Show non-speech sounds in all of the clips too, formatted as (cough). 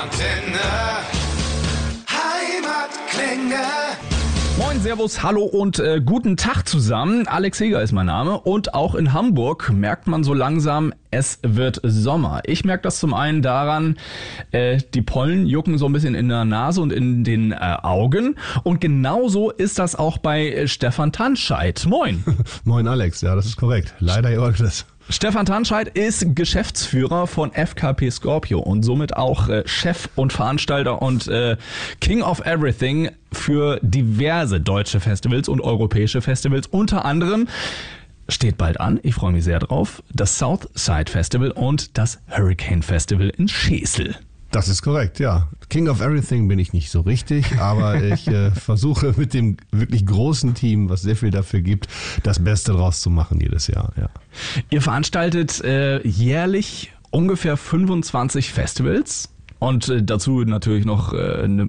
Antenne. Heimatklänge. Moin, Servus, Hallo und äh, guten Tag zusammen. Alex Heger ist mein Name und auch in Hamburg merkt man so langsam, es wird Sommer. Ich merke das zum einen daran, äh, die Pollen jucken so ein bisschen in der Nase und in den äh, Augen und genauso ist das auch bei äh, Stefan Tanscheid. Moin. (laughs) Moin Alex, ja, das ist korrekt. Leider ihr das. Stefan Tanscheid ist Geschäftsführer von FKP Scorpio und somit auch äh, Chef und Veranstalter und äh, King of Everything für diverse deutsche Festivals und europäische Festivals. Unter anderem steht bald an, ich freue mich sehr drauf, das Southside Festival und das Hurricane Festival in Schesel. Das ist korrekt, ja. King of Everything bin ich nicht so richtig, aber (laughs) ich äh, versuche mit dem wirklich großen Team, was sehr viel dafür gibt, das Beste draus zu machen jedes Jahr, ja. Ihr veranstaltet äh, jährlich ungefähr 25 Festivals. Und äh, dazu natürlich noch äh, eine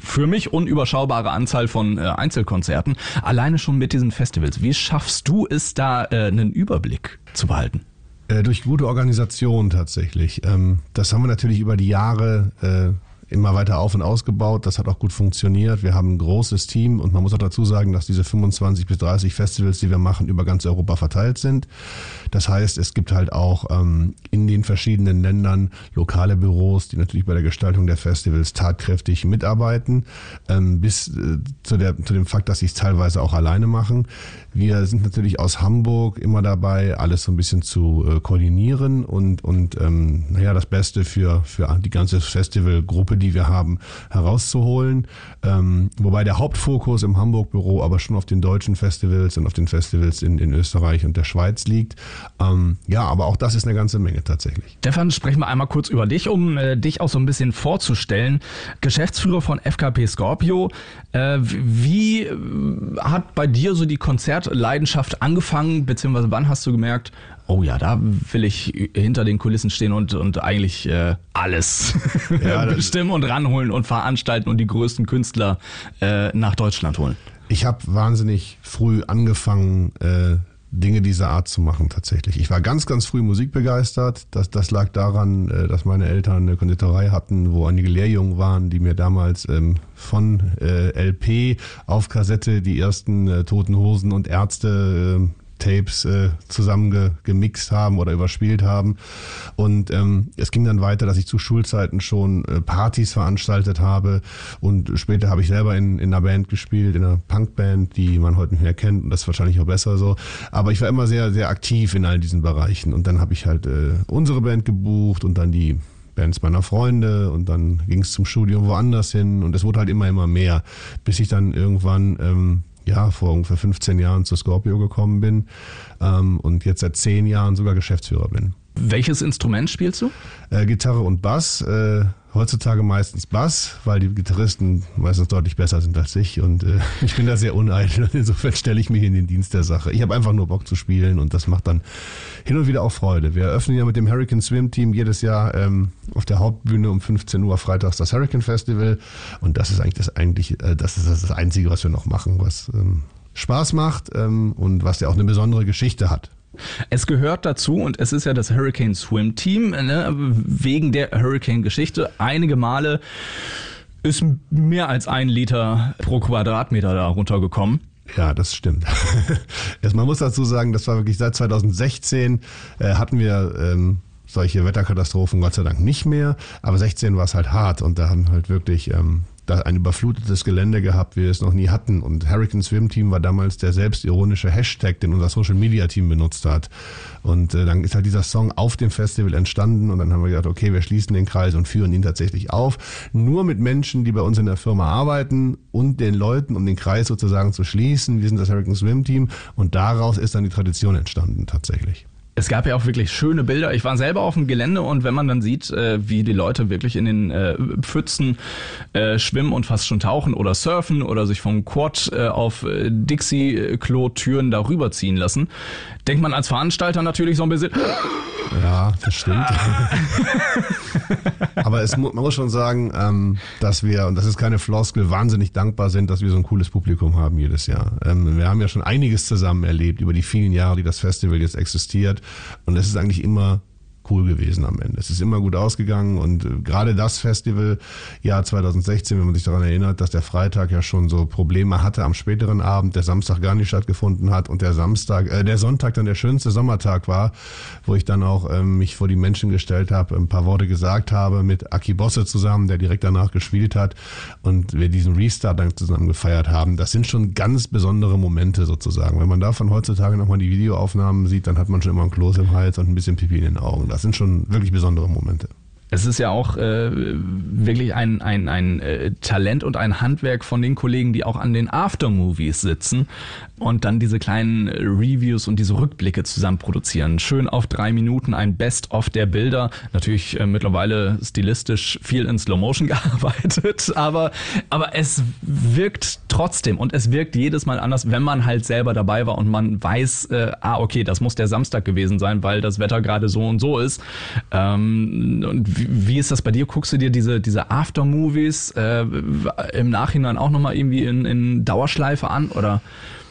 für mich unüberschaubare Anzahl von äh, Einzelkonzerten. Alleine schon mit diesen Festivals. Wie schaffst du es da, äh, einen Überblick zu behalten? Äh, durch gute Organisation tatsächlich. Ähm, das haben wir natürlich über die Jahre äh, immer weiter auf und ausgebaut. Das hat auch gut funktioniert. Wir haben ein großes Team und man muss auch dazu sagen, dass diese 25 bis 30 Festivals, die wir machen, über ganz Europa verteilt sind. Das heißt, es gibt halt auch ähm, in den verschiedenen Ländern lokale Büros, die natürlich bei der Gestaltung der Festivals tatkräftig mitarbeiten, ähm, bis äh, zu, der, zu dem Fakt, dass sie es teilweise auch alleine machen. Wir sind natürlich aus Hamburg immer dabei, alles so ein bisschen zu äh, koordinieren und, und ähm, naja, das Beste für, für die ganze Festivalgruppe die wir haben, herauszuholen. Ähm, wobei der Hauptfokus im Hamburg-Büro aber schon auf den deutschen Festivals und auf den Festivals in, in Österreich und der Schweiz liegt. Ähm, ja, aber auch das ist eine ganze Menge tatsächlich. Stefan, sprechen wir einmal kurz über dich, um äh, dich auch so ein bisschen vorzustellen. Geschäftsführer von FKP Scorpio. Äh, wie äh, hat bei dir so die Konzertleidenschaft angefangen, beziehungsweise wann hast du gemerkt, oh ja, da will ich hinter den Kulissen stehen und, und eigentlich äh, alles (laughs) ja, bestimmen und ranholen und veranstalten und die größten Künstler äh, nach Deutschland holen. Ich habe wahnsinnig früh angefangen, äh, Dinge dieser Art zu machen tatsächlich. Ich war ganz, ganz früh musikbegeistert. Das, das lag daran, äh, dass meine Eltern eine Konditorei hatten, wo einige Lehrjungen waren, die mir damals ähm, von äh, LP auf Kassette die ersten äh, Toten Hosen und Ärzte äh, Tapes äh, zusammen gemixt haben oder überspielt haben. Und ähm, es ging dann weiter, dass ich zu Schulzeiten schon äh, Partys veranstaltet habe. Und später habe ich selber in, in einer Band gespielt, in einer Punkband, die man heute nicht mehr kennt. Und das ist wahrscheinlich auch besser so. Aber ich war immer sehr, sehr aktiv in all diesen Bereichen. Und dann habe ich halt äh, unsere Band gebucht und dann die Bands meiner Freunde. Und dann ging es zum Studium woanders hin. Und es wurde halt immer, immer mehr, bis ich dann irgendwann ähm, ja, vor ungefähr 15 Jahren zu Scorpio gekommen bin ähm, und jetzt seit 10 Jahren sogar Geschäftsführer bin. Welches Instrument spielst du? Äh, Gitarre und Bass. Äh, heutzutage meistens Bass, weil die Gitarristen meistens deutlich besser sind als ich und äh, (laughs) ich bin da sehr uneitel. Insofern stelle ich mich in den Dienst der Sache. Ich habe einfach nur Bock zu spielen und das macht dann hin und wieder auch Freude. Wir eröffnen ja mit dem Hurricane Swim Team jedes Jahr ähm, auf der Hauptbühne um 15 Uhr freitags das Hurricane Festival und das ist eigentlich das eigentlich äh, das ist das Einzige, was wir noch machen, was ähm, Spaß macht ähm, und was ja auch eine besondere Geschichte hat. Es gehört dazu und es ist ja das Hurricane Swim Team, ne, wegen der Hurricane-Geschichte. Einige Male ist mehr als ein Liter pro Quadratmeter da runtergekommen. Ja, das stimmt. (laughs) Man muss dazu sagen, das war wirklich seit 2016 äh, hatten wir ähm, solche Wetterkatastrophen Gott sei Dank nicht mehr. Aber 16 war es halt hart und da haben halt wirklich ähm, da ein überflutetes Gelände gehabt, wie wir es noch nie hatten. Und Hurricane Swim Team war damals der selbstironische Hashtag, den unser Social Media Team benutzt hat. Und äh, dann ist halt dieser Song auf dem Festival entstanden und dann haben wir gedacht, okay, wir schließen den Kreis und führen ihn tatsächlich auf. Nur mit Menschen, die bei uns in der Firma arbeiten und den Leuten, um den Kreis sozusagen zu schließen. Wir sind das Hurricane Swim Team und daraus ist dann die Tradition entstanden tatsächlich. Es gab ja auch wirklich schöne Bilder. Ich war selber auf dem Gelände und wenn man dann sieht, äh, wie die Leute wirklich in den äh, Pfützen äh, schwimmen und fast schon tauchen oder surfen oder sich vom Quad äh, auf äh, Dixie-Klo-Türen darüber ziehen lassen, denkt man als Veranstalter natürlich so ein bisschen. Ja, das stimmt. Aber es, man muss schon sagen, ähm, dass wir, und das ist keine Floskel, wahnsinnig dankbar sind, dass wir so ein cooles Publikum haben jedes Jahr. Ähm, wir haben ja schon einiges zusammen erlebt über die vielen Jahre, die das Festival jetzt existiert. Und es ist eigentlich immer cool gewesen am Ende. Es ist immer gut ausgegangen und äh, gerade das Festival, Jahr 2016, wenn man sich daran erinnert, dass der Freitag ja schon so Probleme hatte am späteren Abend, der Samstag gar nicht stattgefunden hat und der Samstag, äh, der Sonntag dann der schönste Sommertag war, wo ich dann auch ähm, mich vor die Menschen gestellt habe, ein paar Worte gesagt habe mit Aki Bosse zusammen, der direkt danach gespielt hat und wir diesen Restart dann zusammen gefeiert haben. Das sind schon ganz besondere Momente sozusagen. Wenn man davon heutzutage nochmal die Videoaufnahmen sieht, dann hat man schon immer ein Kloß im Hals und ein bisschen Pipi in den Augen. Das sind schon wirklich besondere Momente. Es ist ja auch äh, wirklich ein, ein, ein äh, Talent und ein Handwerk von den Kollegen, die auch an den Aftermovies sitzen und dann diese kleinen Reviews und diese Rückblicke zusammen produzieren. Schön auf drei Minuten ein Best-of der Bilder. Natürlich äh, mittlerweile stilistisch viel in Slow Motion (laughs) gearbeitet, aber, aber es wirkt trotzdem und es wirkt jedes Mal anders, wenn man halt selber dabei war und man weiß, äh, ah, okay, das muss der Samstag gewesen sein, weil das Wetter gerade so und so ist. Ähm, und wie, wie, ist das bei dir? Guckst du dir diese, diese Aftermovies äh, im Nachhinein auch nochmal irgendwie in, in Dauerschleife an? Oder?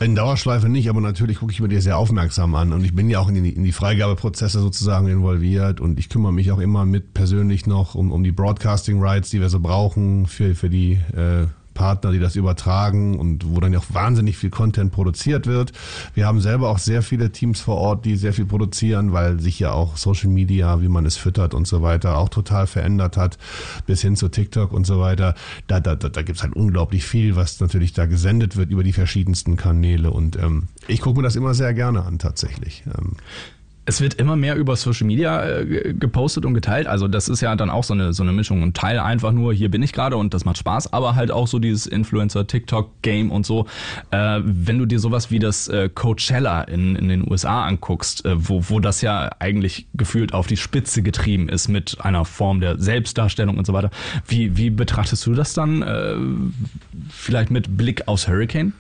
In Dauerschleife nicht, aber natürlich gucke ich mir die sehr aufmerksam an. Und ich bin ja auch in die, in die Freigabeprozesse sozusagen involviert und ich kümmere mich auch immer mit persönlich noch um, um die Broadcasting Rights, die wir so brauchen für, für die äh, Partner, die das übertragen und wo dann auch wahnsinnig viel Content produziert wird. Wir haben selber auch sehr viele Teams vor Ort, die sehr viel produzieren, weil sich ja auch Social Media, wie man es füttert und so weiter, auch total verändert hat, bis hin zu TikTok und so weiter. Da, da, da, da gibt es halt unglaublich viel, was natürlich da gesendet wird über die verschiedensten Kanäle. Und ähm, ich gucke mir das immer sehr gerne an, tatsächlich. Ähm, es wird immer mehr über Social Media äh, gepostet und geteilt. Also das ist ja dann auch so eine, so eine Mischung. Ein Teil einfach nur, hier bin ich gerade und das macht Spaß, aber halt auch so dieses Influencer-TikTok-Game und so. Äh, wenn du dir sowas wie das äh, Coachella in, in den USA anguckst, äh, wo, wo das ja eigentlich gefühlt auf die Spitze getrieben ist mit einer Form der Selbstdarstellung und so weiter. Wie, wie betrachtest du das dann? Äh, vielleicht mit Blick aufs Hurricane?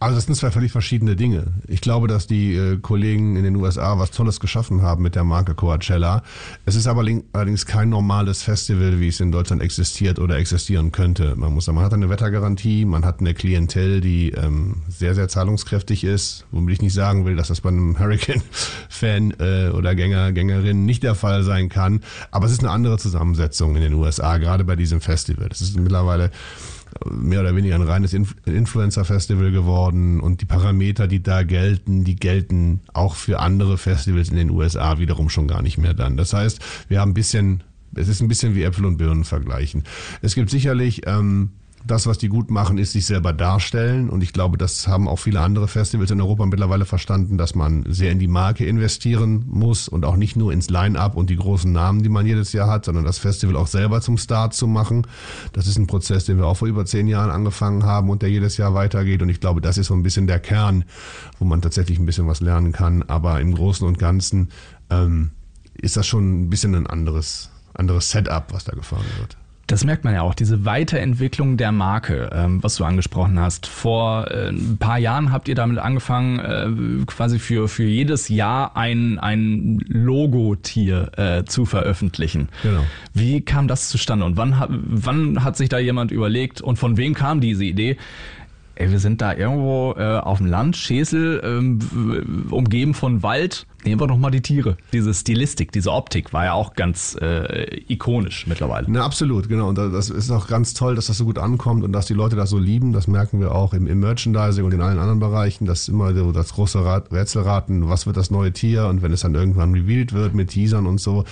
Also das sind zwei völlig verschiedene Dinge. Ich glaube, dass die äh, Kollegen in den USA was Tolles geschaffen haben mit der Marke Coachella. Es ist aber allerdings kein normales Festival, wie es in Deutschland existiert oder existieren könnte. Man muss sagen, man hat eine Wettergarantie, man hat eine Klientel, die ähm, sehr, sehr zahlungskräftig ist, womit ich nicht sagen will, dass das bei einem (laughs) Hurricane-Fan äh, oder Gänger, Gängerin nicht der Fall sein kann. Aber es ist eine andere Zusammensetzung in den USA, gerade bei diesem Festival. Das ist mittlerweile mehr oder weniger ein reines Inf Influencer-Festival geworden und die Parameter, die da gelten, die gelten auch für andere Festivals in den USA wiederum schon gar nicht mehr dann. Das heißt, wir haben ein bisschen, es ist ein bisschen wie Äpfel und Birnen vergleichen. Es gibt sicherlich ähm, das, was die gut machen, ist sich selber darstellen. Und ich glaube, das haben auch viele andere Festivals in Europa mittlerweile verstanden, dass man sehr in die Marke investieren muss und auch nicht nur ins Line-up und die großen Namen, die man jedes Jahr hat, sondern das Festival auch selber zum Start zu machen. Das ist ein Prozess, den wir auch vor über zehn Jahren angefangen haben und der jedes Jahr weitergeht. Und ich glaube, das ist so ein bisschen der Kern, wo man tatsächlich ein bisschen was lernen kann. Aber im Großen und Ganzen ähm, ist das schon ein bisschen ein anderes, anderes Setup, was da gefahren wird. Das merkt man ja auch, diese Weiterentwicklung der Marke, ähm, was du angesprochen hast. Vor äh, ein paar Jahren habt ihr damit angefangen, äh, quasi für, für jedes Jahr ein, ein Logotier äh, zu veröffentlichen. Genau. Wie kam das zustande und wann, wann hat sich da jemand überlegt und von wem kam diese Idee? Ey, wir sind da irgendwo äh, auf dem Land, Schäsel, ähm, umgeben von Wald Nehmen wir doch mal die Tiere. Diese Stilistik, diese Optik war ja auch ganz äh, ikonisch mittlerweile. Na, absolut, genau. Und das ist auch ganz toll, dass das so gut ankommt und dass die Leute das so lieben. Das merken wir auch im, im Merchandising und in allen anderen Bereichen. Das ist immer so das große Rätselraten, was wird das neue Tier und wenn es dann irgendwann revealed wird mit Teasern und so.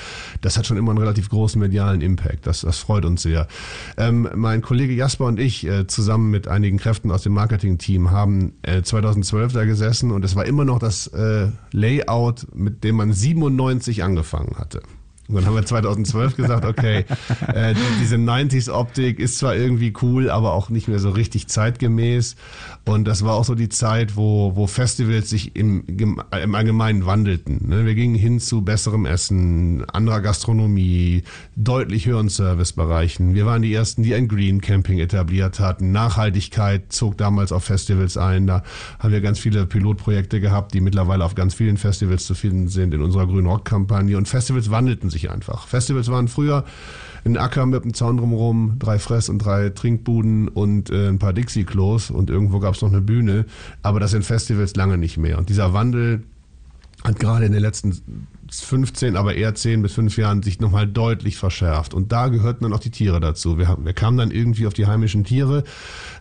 Das hat schon immer einen relativ großen medialen Impact. Das, das freut uns sehr. Ähm, mein Kollege Jasper und ich äh, zusammen mit einigen Kräften aus dem Marketing-Team haben äh, 2012 da gesessen und es war immer noch das äh, Layout mit dem man 97 angefangen hatte. Und dann haben wir 2012 gesagt, okay, (laughs) äh, diese 90s-Optik ist zwar irgendwie cool, aber auch nicht mehr so richtig zeitgemäß. Und das war auch so die Zeit, wo, wo Festivals sich im, im Allgemeinen wandelten. Ne? Wir gingen hin zu besserem Essen, anderer Gastronomie, deutlich höheren Servicebereichen. Wir waren die Ersten, die ein Green Camping etabliert hatten. Nachhaltigkeit zog damals auf Festivals ein. Da haben wir ganz viele Pilotprojekte gehabt, die mittlerweile auf ganz vielen Festivals zu finden sind in unserer Grün Rock-Kampagne. Und Festivals wandelten sich einfach. Festivals waren früher ein Acker mit einem Zaun drumherum, drei Fress- und drei Trinkbuden und äh, ein paar Dixie-Klos und irgendwo gab es noch eine Bühne. Aber das sind Festivals lange nicht mehr. Und dieser Wandel hat gerade in den letzten 15, aber eher 10 bis 5 Jahren sich nochmal deutlich verschärft. Und da gehörten dann auch die Tiere dazu. Wir, haben, wir kamen dann irgendwie auf die heimischen Tiere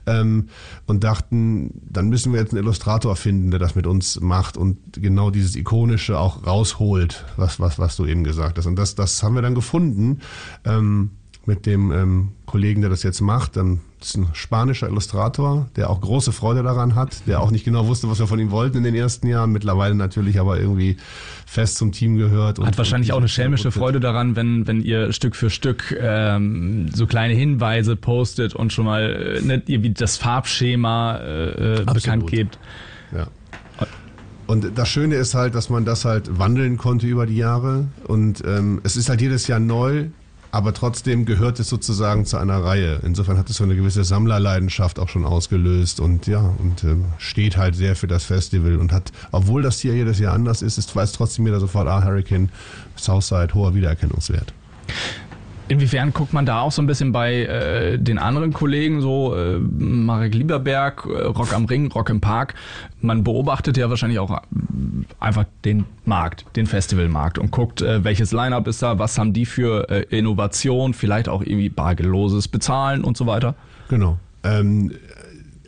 ähm, und dachten, dann müssen wir jetzt einen Illustrator finden, der das mit uns macht und genau dieses Ikonische auch rausholt, was, was, was du eben gesagt hast. Und das, das haben wir dann gefunden. Ähm, mit dem ähm, Kollegen, der das jetzt macht. Dann ist ein spanischer Illustrator, der auch große Freude daran hat, der auch nicht genau wusste, was wir von ihm wollten in den ersten Jahren, mittlerweile natürlich aber irgendwie fest zum Team gehört. Hat wahrscheinlich auch eine schelmische Freude daran, wenn, wenn ihr Stück für Stück ähm, so kleine Hinweise postet und schon mal äh, ne, wie das Farbschema äh, äh bekannt gebt. Ja. Und das Schöne ist halt, dass man das halt wandeln konnte über die Jahre. Und ähm, es ist halt jedes Jahr neu aber trotzdem gehört es sozusagen zu einer Reihe. Insofern hat es so eine gewisse Sammlerleidenschaft auch schon ausgelöst und ja, und äh, steht halt sehr für das Festival und hat, obwohl das hier jedes Jahr anders ist, ist weiß trotzdem jeder sofort, ah, Hurricane, Southside, hoher Wiedererkennungswert. Inwiefern guckt man da auch so ein bisschen bei äh, den anderen Kollegen, so äh, Marek Lieberberg, äh, Rock am Ring, Rock im Park? Man beobachtet ja wahrscheinlich auch äh, einfach den Markt, den Festivalmarkt und guckt, äh, welches Line-up ist da, was haben die für äh, Innovation, vielleicht auch irgendwie bargeloses Bezahlen und so weiter. Genau. Ähm,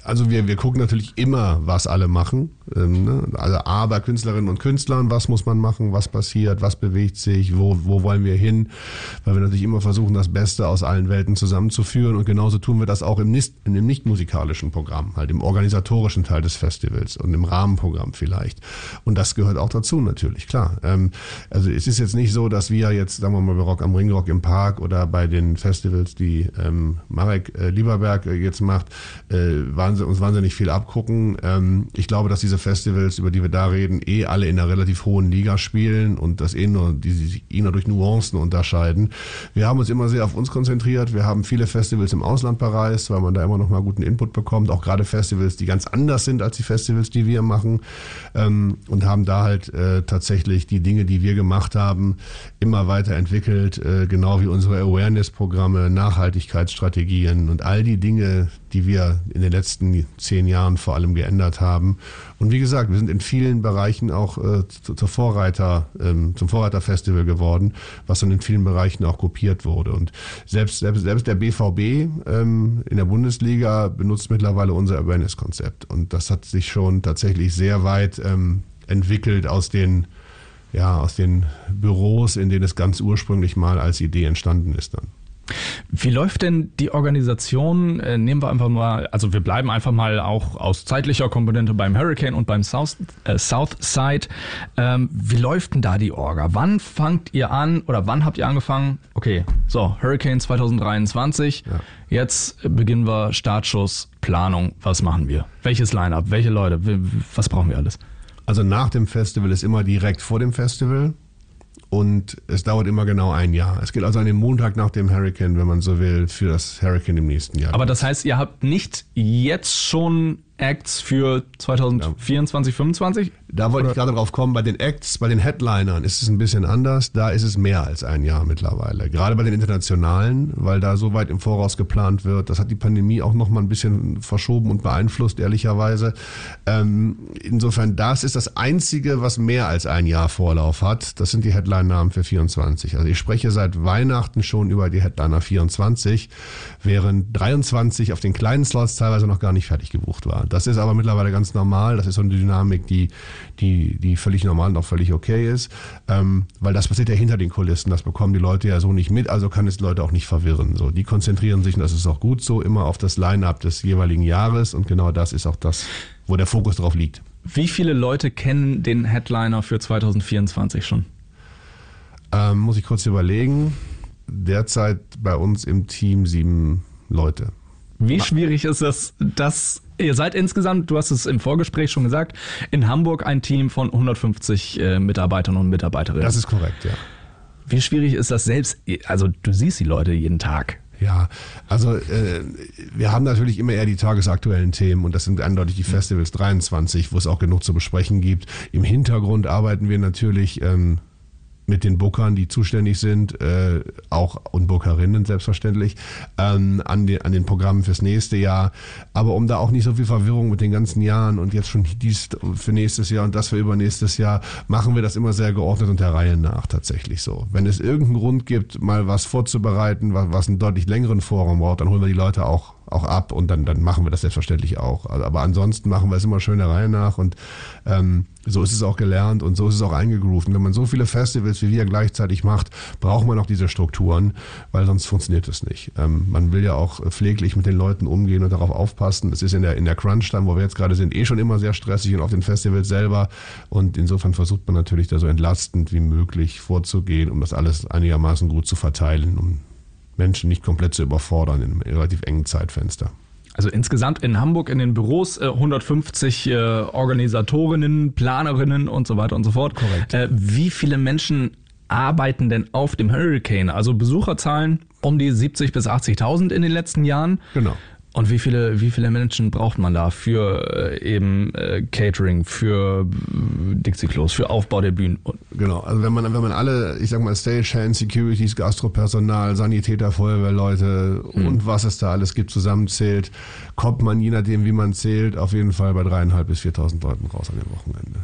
also wir, wir gucken natürlich immer, was alle machen. Ähm, ne? Also A, bei Künstlerinnen und Künstlern, was muss man machen, was passiert, was bewegt sich, wo, wo wollen wir hin, weil wir natürlich immer versuchen, das Beste aus allen Welten zusammenzuführen und genauso tun wir das auch im, nicht, dem nicht musikalischen Programm, halt im organisatorischen Teil des Festivals und im Rahmenprogramm vielleicht. Und das gehört auch dazu natürlich, klar. Ähm, also es ist jetzt nicht so, dass wir jetzt, sagen wir mal, bei Rock am Ring, Rock im Park oder bei den Festivals, die ähm, Marek äh, Lieberberg äh, jetzt macht, äh, uns wahnsinnig viel abgucken. Ähm, ich glaube, dass diese Festivals, über die wir da reden, eh alle in einer relativ hohen Liga spielen und das eh nur, die sich eh nur durch Nuancen unterscheiden. Wir haben uns immer sehr auf uns konzentriert. Wir haben viele Festivals im Ausland bereist, weil man da immer noch mal guten Input bekommt. Auch gerade Festivals, die ganz anders sind als die Festivals, die wir machen. Ähm, und haben da halt äh, tatsächlich die Dinge, die wir gemacht haben, immer weiterentwickelt. Äh, genau wie unsere Awareness-Programme, Nachhaltigkeitsstrategien und all die Dinge, die wir in den letzten zehn Jahren vor allem geändert haben. Und wie gesagt, wir sind in vielen Bereichen auch äh, zur Vorreiter, ähm, zum Vorreiterfestival geworden, was dann in vielen Bereichen auch kopiert wurde. Und selbst, selbst, selbst der BVB ähm, in der Bundesliga benutzt mittlerweile unser Awareness-Konzept. Und das hat sich schon tatsächlich sehr weit ähm, entwickelt aus den ja, aus den Büros, in denen es ganz ursprünglich mal als Idee entstanden ist dann. Wie läuft denn die Organisation? Äh, nehmen wir einfach mal, also wir bleiben einfach mal auch aus zeitlicher Komponente beim Hurricane und beim South, äh, Southside. Ähm, wie läuft denn da die Orga? Wann fangt ihr an oder wann habt ihr angefangen? Okay, so, Hurricane 2023. Ja. Jetzt beginnen wir Startschuss, Planung. Was machen wir? Welches Line-up? Welche Leute? Was brauchen wir alles? Also nach dem Festival ist immer direkt vor dem Festival und es dauert immer genau ein Jahr. Es geht also an den Montag nach dem Hurricane, wenn man so will, für das Hurricane im nächsten Jahr. Aber das heißt, ihr habt nicht jetzt schon Acts für 2024, ja. 25? Da wollte ich gerade drauf kommen. Bei den Acts, bei den Headlinern ist es ein bisschen anders. Da ist es mehr als ein Jahr mittlerweile. Gerade bei den internationalen, weil da so weit im Voraus geplant wird. Das hat die Pandemie auch noch mal ein bisschen verschoben und beeinflusst, ehrlicherweise. Ähm, insofern, das ist das Einzige, was mehr als ein Jahr Vorlauf hat. Das sind die Headline-Namen für 24. Also ich spreche seit Weihnachten schon über die Headliner 24, während 23 auf den kleinen Slots teilweise noch gar nicht fertig gebucht Das ist aber mittlerweile ganz normal. Das ist so eine Dynamik, die, die, die völlig normal und auch völlig okay ist. Ähm, weil das passiert ja hinter den Kulissen. Das bekommen die Leute ja so nicht mit, also kann es die Leute auch nicht verwirren. So, die konzentrieren sich, und das ist auch gut so, immer auf das Line-up des jeweiligen Jahres. Und genau das ist auch das, wo der Fokus drauf liegt. Wie viele Leute kennen den Headliner für 2024 schon? Ähm, muss ich kurz überlegen. Derzeit bei uns im Team sieben Leute. Wie schwierig ist es, dass ihr seid insgesamt, du hast es im Vorgespräch schon gesagt, in Hamburg ein Team von 150 äh, Mitarbeitern und Mitarbeiterinnen. Das ist korrekt, ja. Wie schwierig ist das selbst? Also du siehst die Leute jeden Tag. Ja, also äh, wir haben natürlich immer eher die tagesaktuellen Themen und das sind eindeutig die Festivals 23, wo es auch genug zu besprechen gibt. Im Hintergrund arbeiten wir natürlich ähm, mit den Bookern, die zuständig sind, äh, auch und Bookerinnen selbstverständlich, ähm, an, den, an den Programmen fürs nächste Jahr. Aber um da auch nicht so viel Verwirrung mit den ganzen Jahren und jetzt schon dies für nächstes Jahr und das für übernächstes Jahr, machen wir das immer sehr geordnet und der Reihe nach tatsächlich so. Wenn es irgendeinen Grund gibt, mal was vorzubereiten, was, was einen deutlich längeren Vorraum braucht, dann holen wir die Leute auch auch ab und dann, dann machen wir das selbstverständlich auch. Also, aber ansonsten machen wir es immer schön der Reihe nach und ähm, so ist es auch gelernt und so ist es auch eingegroovt. Und wenn man so viele Festivals wie wir gleichzeitig macht, braucht man auch diese Strukturen, weil sonst funktioniert es nicht. Ähm, man will ja auch pfleglich mit den Leuten umgehen und darauf aufpassen. Es ist in der, in der Crunch-Time, wo wir jetzt gerade sind, eh schon immer sehr stressig und auf den Festivals selber. Und insofern versucht man natürlich da so entlastend wie möglich vorzugehen, um das alles einigermaßen gut zu verteilen, um Menschen nicht komplett zu überfordern in einem relativ engen Zeitfenster. Also insgesamt in Hamburg in den Büros äh, 150 äh, Organisatorinnen, Planerinnen und so weiter und so fort. Korrekt. Äh, wie viele Menschen arbeiten denn auf dem Hurricane? Also Besucherzahlen um die 70 bis 80.000 in den letzten Jahren. Genau. Und wie viele, wie viele Menschen braucht man da für äh, eben äh, Catering, für äh, Dixie-Klos, für Aufbau der Bühnen? Genau, also wenn man, wenn man alle, ich sag mal, Stagehand, Securities, Gastropersonal, Sanitäter, Feuerwehrleute mhm. und was es da alles gibt, zusammenzählt, kommt man, je nachdem, wie man zählt, auf jeden Fall bei dreieinhalb bis 4.000 Leuten raus an dem Wochenende.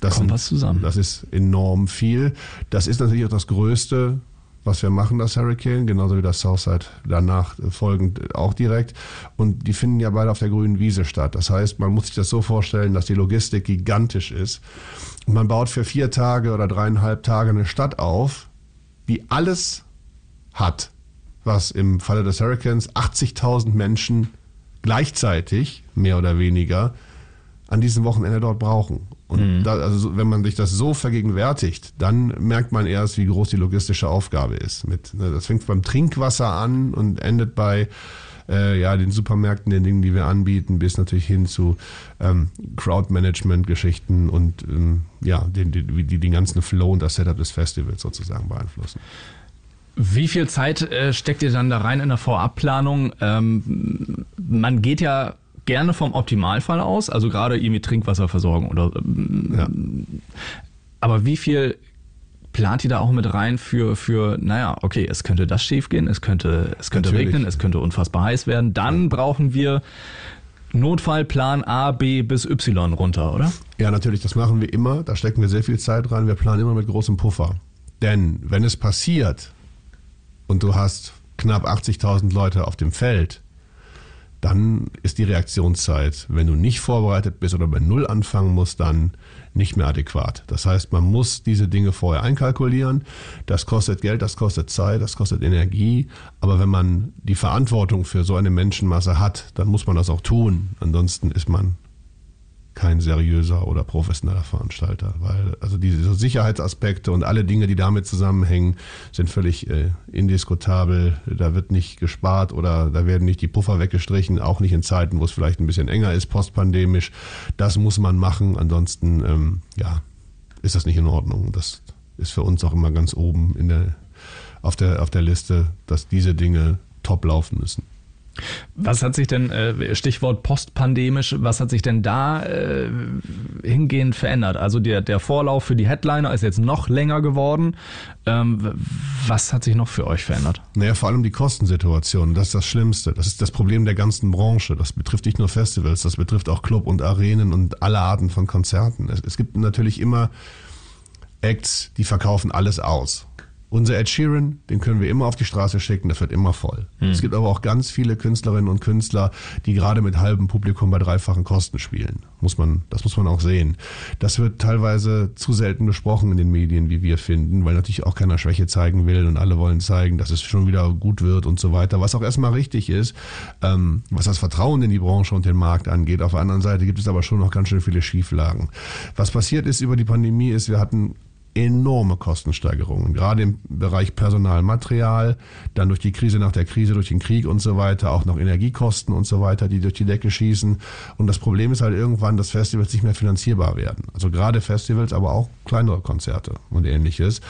Das kommt sind, was zusammen. Das ist enorm viel. Das ist natürlich auch das Größte was wir machen, das Hurricane, genauso wie das Southside danach folgend auch direkt. Und die finden ja beide auf der grünen Wiese statt. Das heißt, man muss sich das so vorstellen, dass die Logistik gigantisch ist. Und man baut für vier Tage oder dreieinhalb Tage eine Stadt auf, die alles hat, was im Falle des Hurricanes 80.000 Menschen gleichzeitig, mehr oder weniger, an diesem Wochenende dort brauchen. Und mhm. da, also wenn man sich das so vergegenwärtigt, dann merkt man erst, wie groß die logistische Aufgabe ist. Mit, ne, das fängt beim Trinkwasser an und endet bei äh, ja, den Supermärkten, den Dingen, die wir anbieten, bis natürlich hin zu ähm, Crowdmanagement-Geschichten und ähm, ja, den, die, die den ganzen Flow und das Setup des Festivals sozusagen beeinflussen. Wie viel Zeit äh, steckt ihr dann da rein in der Vorabplanung? Ähm, man geht ja gerne vom Optimalfall aus, also gerade irgendwie Trinkwasserversorgung oder. Ähm, ja. Aber wie viel plant ihr da auch mit rein für, für, naja, okay, es könnte das schief gehen, es könnte, es könnte regnen, es könnte unfassbar heiß werden. Dann ja. brauchen wir Notfallplan A, B bis Y runter, oder? Ja, natürlich, das machen wir immer. Da stecken wir sehr viel Zeit rein. Wir planen immer mit großem Puffer. Denn wenn es passiert und du hast knapp 80.000 Leute auf dem Feld, dann ist die Reaktionszeit, wenn du nicht vorbereitet bist oder bei Null anfangen musst, dann nicht mehr adäquat. Das heißt, man muss diese Dinge vorher einkalkulieren. Das kostet Geld, das kostet Zeit, das kostet Energie. Aber wenn man die Verantwortung für so eine Menschenmasse hat, dann muss man das auch tun. Ansonsten ist man kein seriöser oder professioneller Veranstalter, weil also diese Sicherheitsaspekte und alle Dinge, die damit zusammenhängen, sind völlig äh, indiskutabel. Da wird nicht gespart oder da werden nicht die Puffer weggestrichen, auch nicht in Zeiten, wo es vielleicht ein bisschen enger ist, postpandemisch. Das muss man machen, ansonsten ähm, ja, ist das nicht in Ordnung. Das ist für uns auch immer ganz oben in der, auf, der, auf der Liste, dass diese Dinge top laufen müssen. Was hat sich denn, äh, Stichwort postpandemisch, was hat sich denn da äh, hingehend verändert? Also der, der Vorlauf für die Headliner ist jetzt noch länger geworden. Ähm, was hat sich noch für euch verändert? Naja, vor allem die Kostensituation. Das ist das Schlimmste. Das ist das Problem der ganzen Branche. Das betrifft nicht nur Festivals, das betrifft auch Club und Arenen und alle Arten von Konzerten. Es, es gibt natürlich immer Acts, die verkaufen alles aus. Unser Ed Sheeran, den können wir immer auf die Straße schicken, das wird immer voll. Hm. Es gibt aber auch ganz viele Künstlerinnen und Künstler, die gerade mit halbem Publikum bei dreifachen Kosten spielen. Muss man, das muss man auch sehen. Das wird teilweise zu selten besprochen in den Medien, wie wir finden, weil natürlich auch keiner Schwäche zeigen will und alle wollen zeigen, dass es schon wieder gut wird und so weiter. Was auch erstmal richtig ist, ähm, was das Vertrauen in die Branche und den Markt angeht. Auf der anderen Seite gibt es aber schon noch ganz schön viele Schieflagen. Was passiert ist über die Pandemie ist, wir hatten enorme Kostensteigerungen, gerade im Bereich Personalmaterial, dann durch die Krise nach der Krise, durch den Krieg und so weiter, auch noch Energiekosten und so weiter, die durch die Decke schießen. Und das Problem ist halt irgendwann, dass Festivals nicht mehr finanzierbar werden. Also gerade Festivals, aber auch kleinere Konzerte und ähnliches.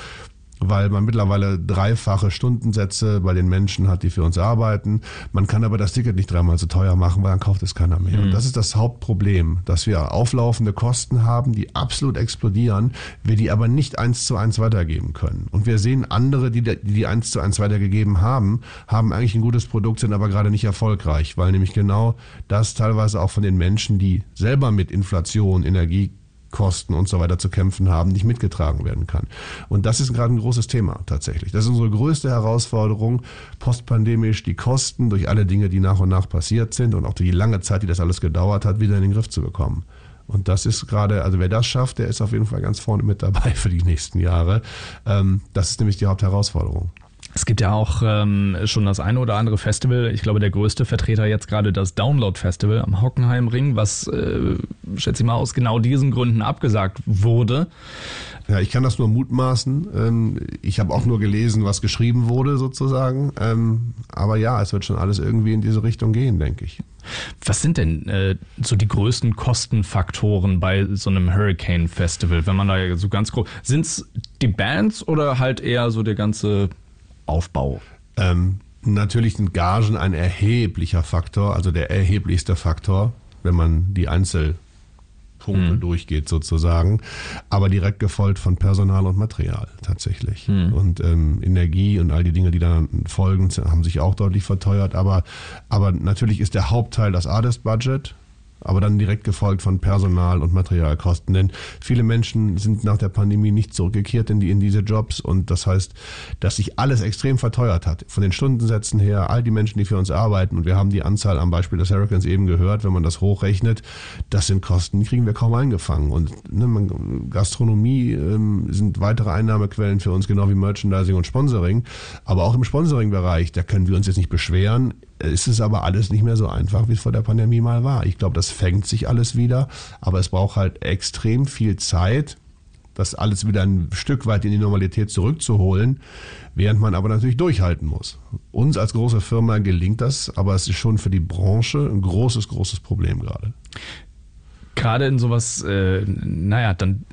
Weil man mittlerweile dreifache Stundensätze bei den Menschen hat, die für uns arbeiten. Man kann aber das Ticket nicht dreimal so teuer machen, weil dann kauft es keiner mehr. Mhm. Und das ist das Hauptproblem, dass wir auflaufende Kosten haben, die absolut explodieren, wir die aber nicht eins zu eins weitergeben können. Und wir sehen andere, die die eins zu eins weitergegeben haben, haben eigentlich ein gutes Produkt, sind aber gerade nicht erfolgreich, weil nämlich genau das teilweise auch von den Menschen, die selber mit Inflation, Energie Kosten und so weiter zu kämpfen haben, nicht mitgetragen werden kann. Und das ist gerade ein großes Thema tatsächlich. Das ist unsere größte Herausforderung, postpandemisch die Kosten durch alle Dinge, die nach und nach passiert sind und auch durch die lange Zeit, die das alles gedauert hat, wieder in den Griff zu bekommen. Und das ist gerade, also wer das schafft, der ist auf jeden Fall ganz vorne mit dabei (laughs) für die nächsten Jahre. Ähm, das ist nämlich die Hauptherausforderung. Es gibt ja auch ähm, schon das eine oder andere Festival. Ich glaube, der größte Vertreter jetzt gerade das Download Festival am Hockenheimring, was, äh, schätze ich mal, aus genau diesen Gründen abgesagt wurde. Ja, ich kann das nur mutmaßen. Ähm, ich habe auch nur gelesen, was geschrieben wurde, sozusagen. Ähm, aber ja, es wird schon alles irgendwie in diese Richtung gehen, denke ich. Was sind denn äh, so die größten Kostenfaktoren bei so einem Hurricane Festival, wenn man da so ganz grob. Sind es die Bands oder halt eher so der ganze Aufbau? Ähm, natürlich sind Gagen ein erheblicher Faktor, also der erheblichste Faktor, wenn man die Einzelpunkte mhm. durchgeht sozusagen, aber direkt gefolgt von Personal und Material tatsächlich. Mhm. Und ähm, Energie und all die Dinge, die dann folgen, haben sich auch deutlich verteuert, aber, aber natürlich ist der Hauptteil das ADES-Budget, aber dann direkt gefolgt von Personal- und Materialkosten. Denn viele Menschen sind nach der Pandemie nicht zurückgekehrt in, die, in diese Jobs und das heißt, dass sich alles extrem verteuert hat. Von den Stundensätzen her, all die Menschen, die für uns arbeiten und wir haben die Anzahl am Beispiel des Hurricanes eben gehört, wenn man das hochrechnet, das sind Kosten, die kriegen wir kaum eingefangen. Und ne, man, Gastronomie ähm, sind weitere Einnahmequellen für uns, genau wie Merchandising und Sponsoring. Aber auch im Sponsoring-Bereich, da können wir uns jetzt nicht beschweren ist es aber alles nicht mehr so einfach, wie es vor der Pandemie mal war. Ich glaube, das fängt sich alles wieder, aber es braucht halt extrem viel Zeit, das alles wieder ein Stück weit in die Normalität zurückzuholen, während man aber natürlich durchhalten muss. Uns als große Firma gelingt das, aber es ist schon für die Branche ein großes, großes Problem gerade. Gerade in sowas, äh, naja, dann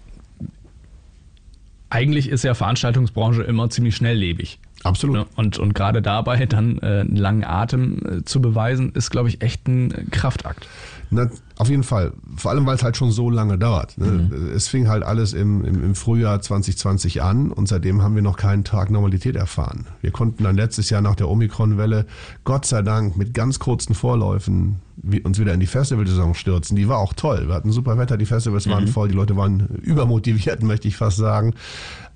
eigentlich ist ja Veranstaltungsbranche immer ziemlich schnelllebig. Absolut. Und, und gerade dabei dann äh, einen langen Atem äh, zu beweisen, ist, glaube ich, echt ein Kraftakt. Na, auf jeden Fall. Vor allem, weil es halt schon so lange dauert. Ne? Mhm. Es fing halt alles im, im, im, Frühjahr 2020 an und seitdem haben wir noch keinen Tag Normalität erfahren. Wir konnten dann letztes Jahr nach der Omikron-Welle Gott sei Dank mit ganz kurzen Vorläufen uns wieder in die Festivalsaison stürzen. Die war auch toll. Wir hatten super Wetter, die Festivals mhm. waren voll, die Leute waren übermotiviert, (laughs) möchte ich fast sagen.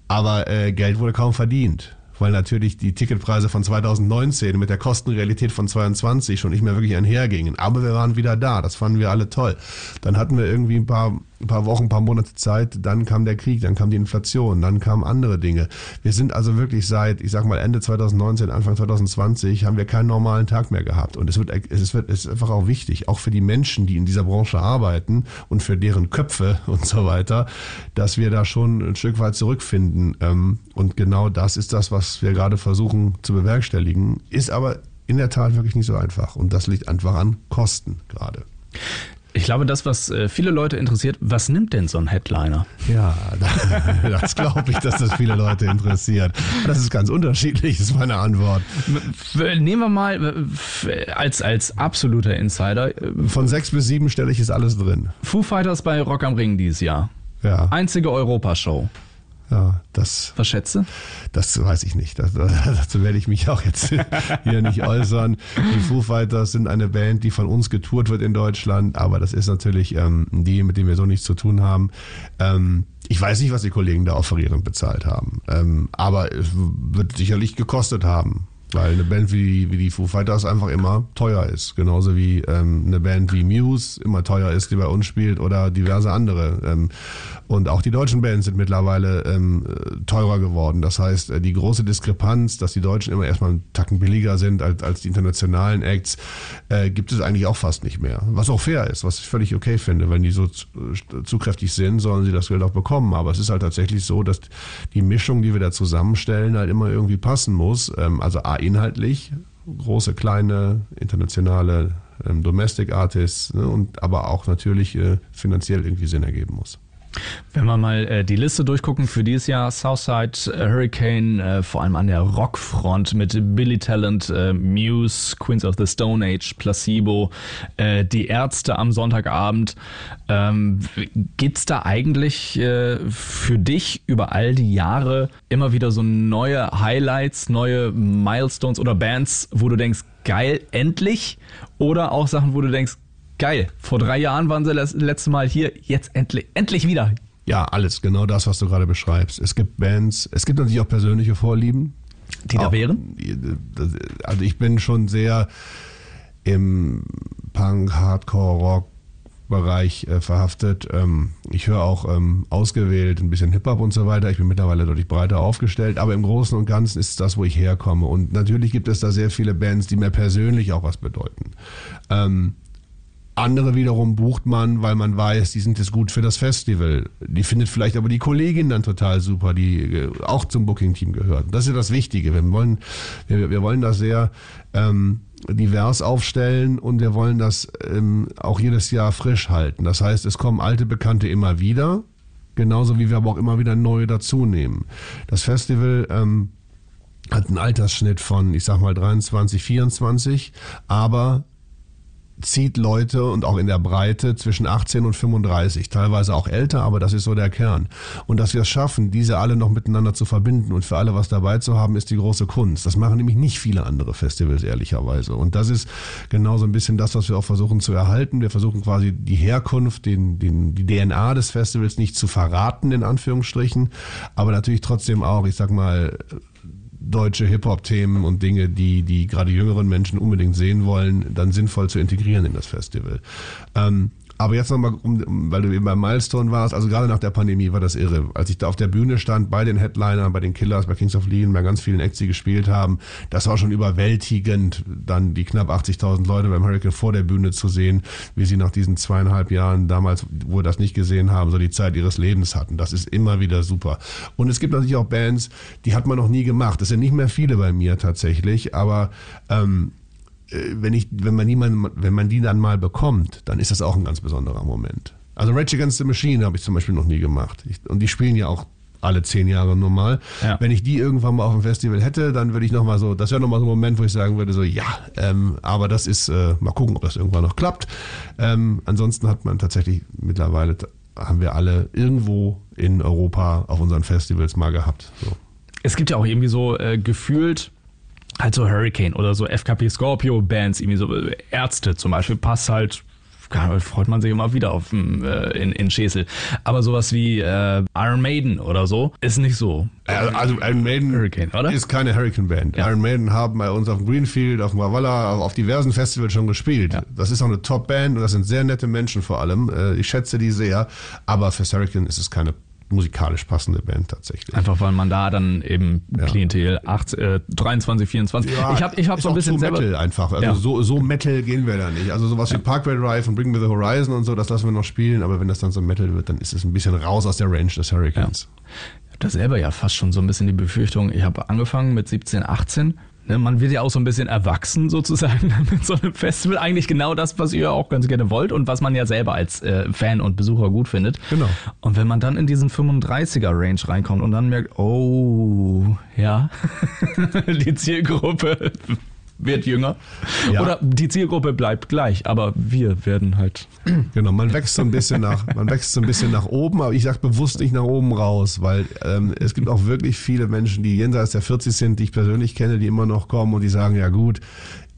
Aber äh, Geld wurde kaum verdient weil natürlich die Ticketpreise von 2019 mit der Kostenrealität von 22 schon nicht mehr wirklich einhergingen. Aber wir waren wieder da, das fanden wir alle toll. Dann hatten wir irgendwie ein paar ein paar Wochen, ein paar Monate Zeit, dann kam der Krieg, dann kam die Inflation, dann kamen andere Dinge. Wir sind also wirklich seit, ich sag mal, Ende 2019, Anfang 2020 haben wir keinen normalen Tag mehr gehabt. Und es wird, es wird, es ist einfach auch wichtig, auch für die Menschen, die in dieser Branche arbeiten und für deren Köpfe (laughs) und so weiter, dass wir da schon ein Stück weit zurückfinden. Ähm, und genau das ist das, was wir gerade versuchen zu bewerkstelligen, ist aber in der Tat wirklich nicht so einfach. Und das liegt einfach an Kosten gerade. Ich glaube, das, was äh, viele Leute interessiert, was nimmt denn so ein Headliner? Ja, das (laughs) glaube ich, dass das viele Leute interessiert. Das ist ganz unterschiedlich, ist meine Antwort. Nehmen wir mal als, als absoluter Insider. Äh, Von sechs bis sieben stelle ich es alles drin. Foo Fighters bei Rock am Ring dieses Jahr. Ja. Einzige Europashow. Ja, das. Was schätze? Das weiß ich nicht. Das, (laughs) dazu werde ich mich auch jetzt (laughs) hier nicht äußern. Die Foo Fighters sind eine Band, die von uns getourt wird in Deutschland, aber das ist natürlich ähm, die, mit denen wir so nichts zu tun haben. Ähm, ich weiß nicht, was die Kollegen da offerieren bezahlt haben, ähm, aber es wird sicherlich gekostet haben. Weil eine Band wie, wie die Foo Fighters einfach immer teuer ist. Genauso wie ähm, eine Band wie Muse immer teuer ist, die bei uns spielt oder diverse andere. Ähm, und auch die deutschen Bands sind mittlerweile ähm, teurer geworden. Das heißt, äh, die große Diskrepanz, dass die Deutschen immer erstmal einen Tacken billiger sind als, als die internationalen Acts, äh, gibt es eigentlich auch fast nicht mehr. Was auch fair ist, was ich völlig okay finde. Wenn die so zu, zu kräftig sind, sollen sie das Geld auch bekommen. Aber es ist halt tatsächlich so, dass die Mischung, die wir da zusammenstellen, halt immer irgendwie passen muss. Ähm, also inhaltlich, große, kleine, internationale ähm, Domestic Artists ne, und aber auch natürlich äh, finanziell irgendwie Sinn ergeben muss. Wenn wir mal äh, die Liste durchgucken für dieses Jahr, Southside äh, Hurricane, äh, vor allem an der Rockfront mit Billy Talent, äh, Muse, Queens of the Stone Age, Placebo, äh, die Ärzte am Sonntagabend. Ähm, gibt's da eigentlich äh, für dich über all die Jahre immer wieder so neue Highlights, neue Milestones oder Bands, wo du denkst, geil, endlich? Oder auch Sachen, wo du denkst, Geil. Vor drei Jahren waren sie das letzte Mal hier, jetzt endlich, endlich wieder. Ja, alles, genau das, was du gerade beschreibst. Es gibt Bands, es gibt natürlich auch persönliche Vorlieben. Die da auch, wären? Also ich bin schon sehr im Punk, Hardcore, Rock, Bereich äh, verhaftet. Ähm, ich höre auch ähm, ausgewählt ein bisschen Hip-Hop und so weiter. Ich bin mittlerweile deutlich breiter aufgestellt, aber im Großen und Ganzen ist das, wo ich herkomme. Und natürlich gibt es da sehr viele Bands, die mir persönlich auch was bedeuten. Ähm, andere wiederum bucht man, weil man weiß, die sind jetzt gut für das Festival. Die findet vielleicht aber die Kollegin dann total super, die äh, auch zum Booking-Team gehört. Das ist ja das Wichtige. Wir wollen, wir, wir wollen das sehr ähm, divers aufstellen und wir wollen das ähm, auch jedes Jahr frisch halten. Das heißt, es kommen alte Bekannte immer wieder, genauso wie wir aber auch immer wieder neue dazu nehmen. Das Festival ähm, hat einen Altersschnitt von, ich sag mal, 23, 24, aber zieht Leute und auch in der Breite zwischen 18 und 35, teilweise auch älter, aber das ist so der Kern. Und dass wir es schaffen, diese alle noch miteinander zu verbinden und für alle was dabei zu haben, ist die große Kunst. Das machen nämlich nicht viele andere Festivals, ehrlicherweise. Und das ist genau so ein bisschen das, was wir auch versuchen zu erhalten. Wir versuchen quasi die Herkunft, den, den, die DNA des Festivals nicht zu verraten, in Anführungsstrichen, aber natürlich trotzdem auch, ich sag mal, deutsche Hip-Hop-Themen und Dinge, die die gerade jüngeren Menschen unbedingt sehen wollen, dann sinnvoll zu integrieren in das Festival. Ähm, aber jetzt nochmal, um, weil du eben beim Milestone warst, also gerade nach der Pandemie war das irre. Als ich da auf der Bühne stand, bei den Headlinern, bei den Killers, bei Kings of Leon, bei ganz vielen Acts, die gespielt haben, das war schon überwältigend, dann die knapp 80.000 Leute beim Hurricane vor der Bühne zu sehen, wie sie nach diesen zweieinhalb Jahren damals, wo wir das nicht gesehen haben, so die Zeit ihres Lebens hatten. Das ist immer wieder super. Und es gibt natürlich auch Bands, die hat man noch nie gemacht. Das sind nicht mehr viele bei mir tatsächlich, aber ähm, äh, wenn ich, wenn man niemanden, wenn man die dann mal bekommt, dann ist das auch ein ganz besonderer Moment. Also Rage Against the Machine habe ich zum Beispiel noch nie gemacht. Ich, und die spielen ja auch alle zehn Jahre normal. Ja. Wenn ich die irgendwann mal auf dem Festival hätte, dann würde ich nochmal so, das wäre nochmal so ein Moment, wo ich sagen würde, so ja, ähm, aber das ist, äh, mal gucken, ob das irgendwann noch klappt. Ähm, ansonsten hat man tatsächlich mittlerweile, haben wir alle irgendwo in Europa auf unseren Festivals mal gehabt. So. Es gibt ja auch irgendwie so äh, gefühlt halt so Hurricane oder so FKP Scorpio Bands, irgendwie so äh, Ärzte zum Beispiel, passt halt freut man sich immer wieder auf äh, in, in Schesel. Aber sowas wie äh, Iron Maiden oder so ist nicht so. Also Iron Maiden Hurricane, oder? ist keine Hurricane Band. Ja. Iron Maiden haben bei uns auf dem Greenfield, auf dem Walla, auf diversen Festivals schon gespielt. Ja. Das ist auch eine Top Band und das sind sehr nette Menschen vor allem. Äh, ich schätze die sehr. Aber für Hurricane ist es keine musikalisch passende Band tatsächlich. Einfach weil man da dann eben ja. Klientel 8, äh, 23, 24. Ja, ich habe ich hab so ein bisschen selber Metal einfach. Also ja. so, so Metal gehen wir da nicht. Also sowas wie Parkway Drive und Bring Me the Horizon und so, das lassen wir noch spielen. Aber wenn das dann so Metal wird, dann ist es ein bisschen raus aus der Range des Hurricanes. Ich habe da selber ja fast schon so ein bisschen die Befürchtung. Ich habe angefangen mit 17, 18 Ne, man wird ja auch so ein bisschen erwachsen sozusagen (laughs) mit so einem Festival. Eigentlich genau das, was ihr auch ganz gerne wollt und was man ja selber als äh, Fan und Besucher gut findet. Genau. Und wenn man dann in diesen 35er Range reinkommt und dann merkt, oh, ja, (laughs) die Zielgruppe wird jünger. Ja. Oder die Zielgruppe bleibt gleich, aber wir werden halt. Genau, man wächst so ein bisschen nach, man wächst so ein bisschen nach oben, aber ich sage bewusst nicht nach oben raus, weil ähm, es gibt auch wirklich viele Menschen, die jenseits der 40 sind, die ich persönlich kenne, die immer noch kommen und die sagen, ja gut,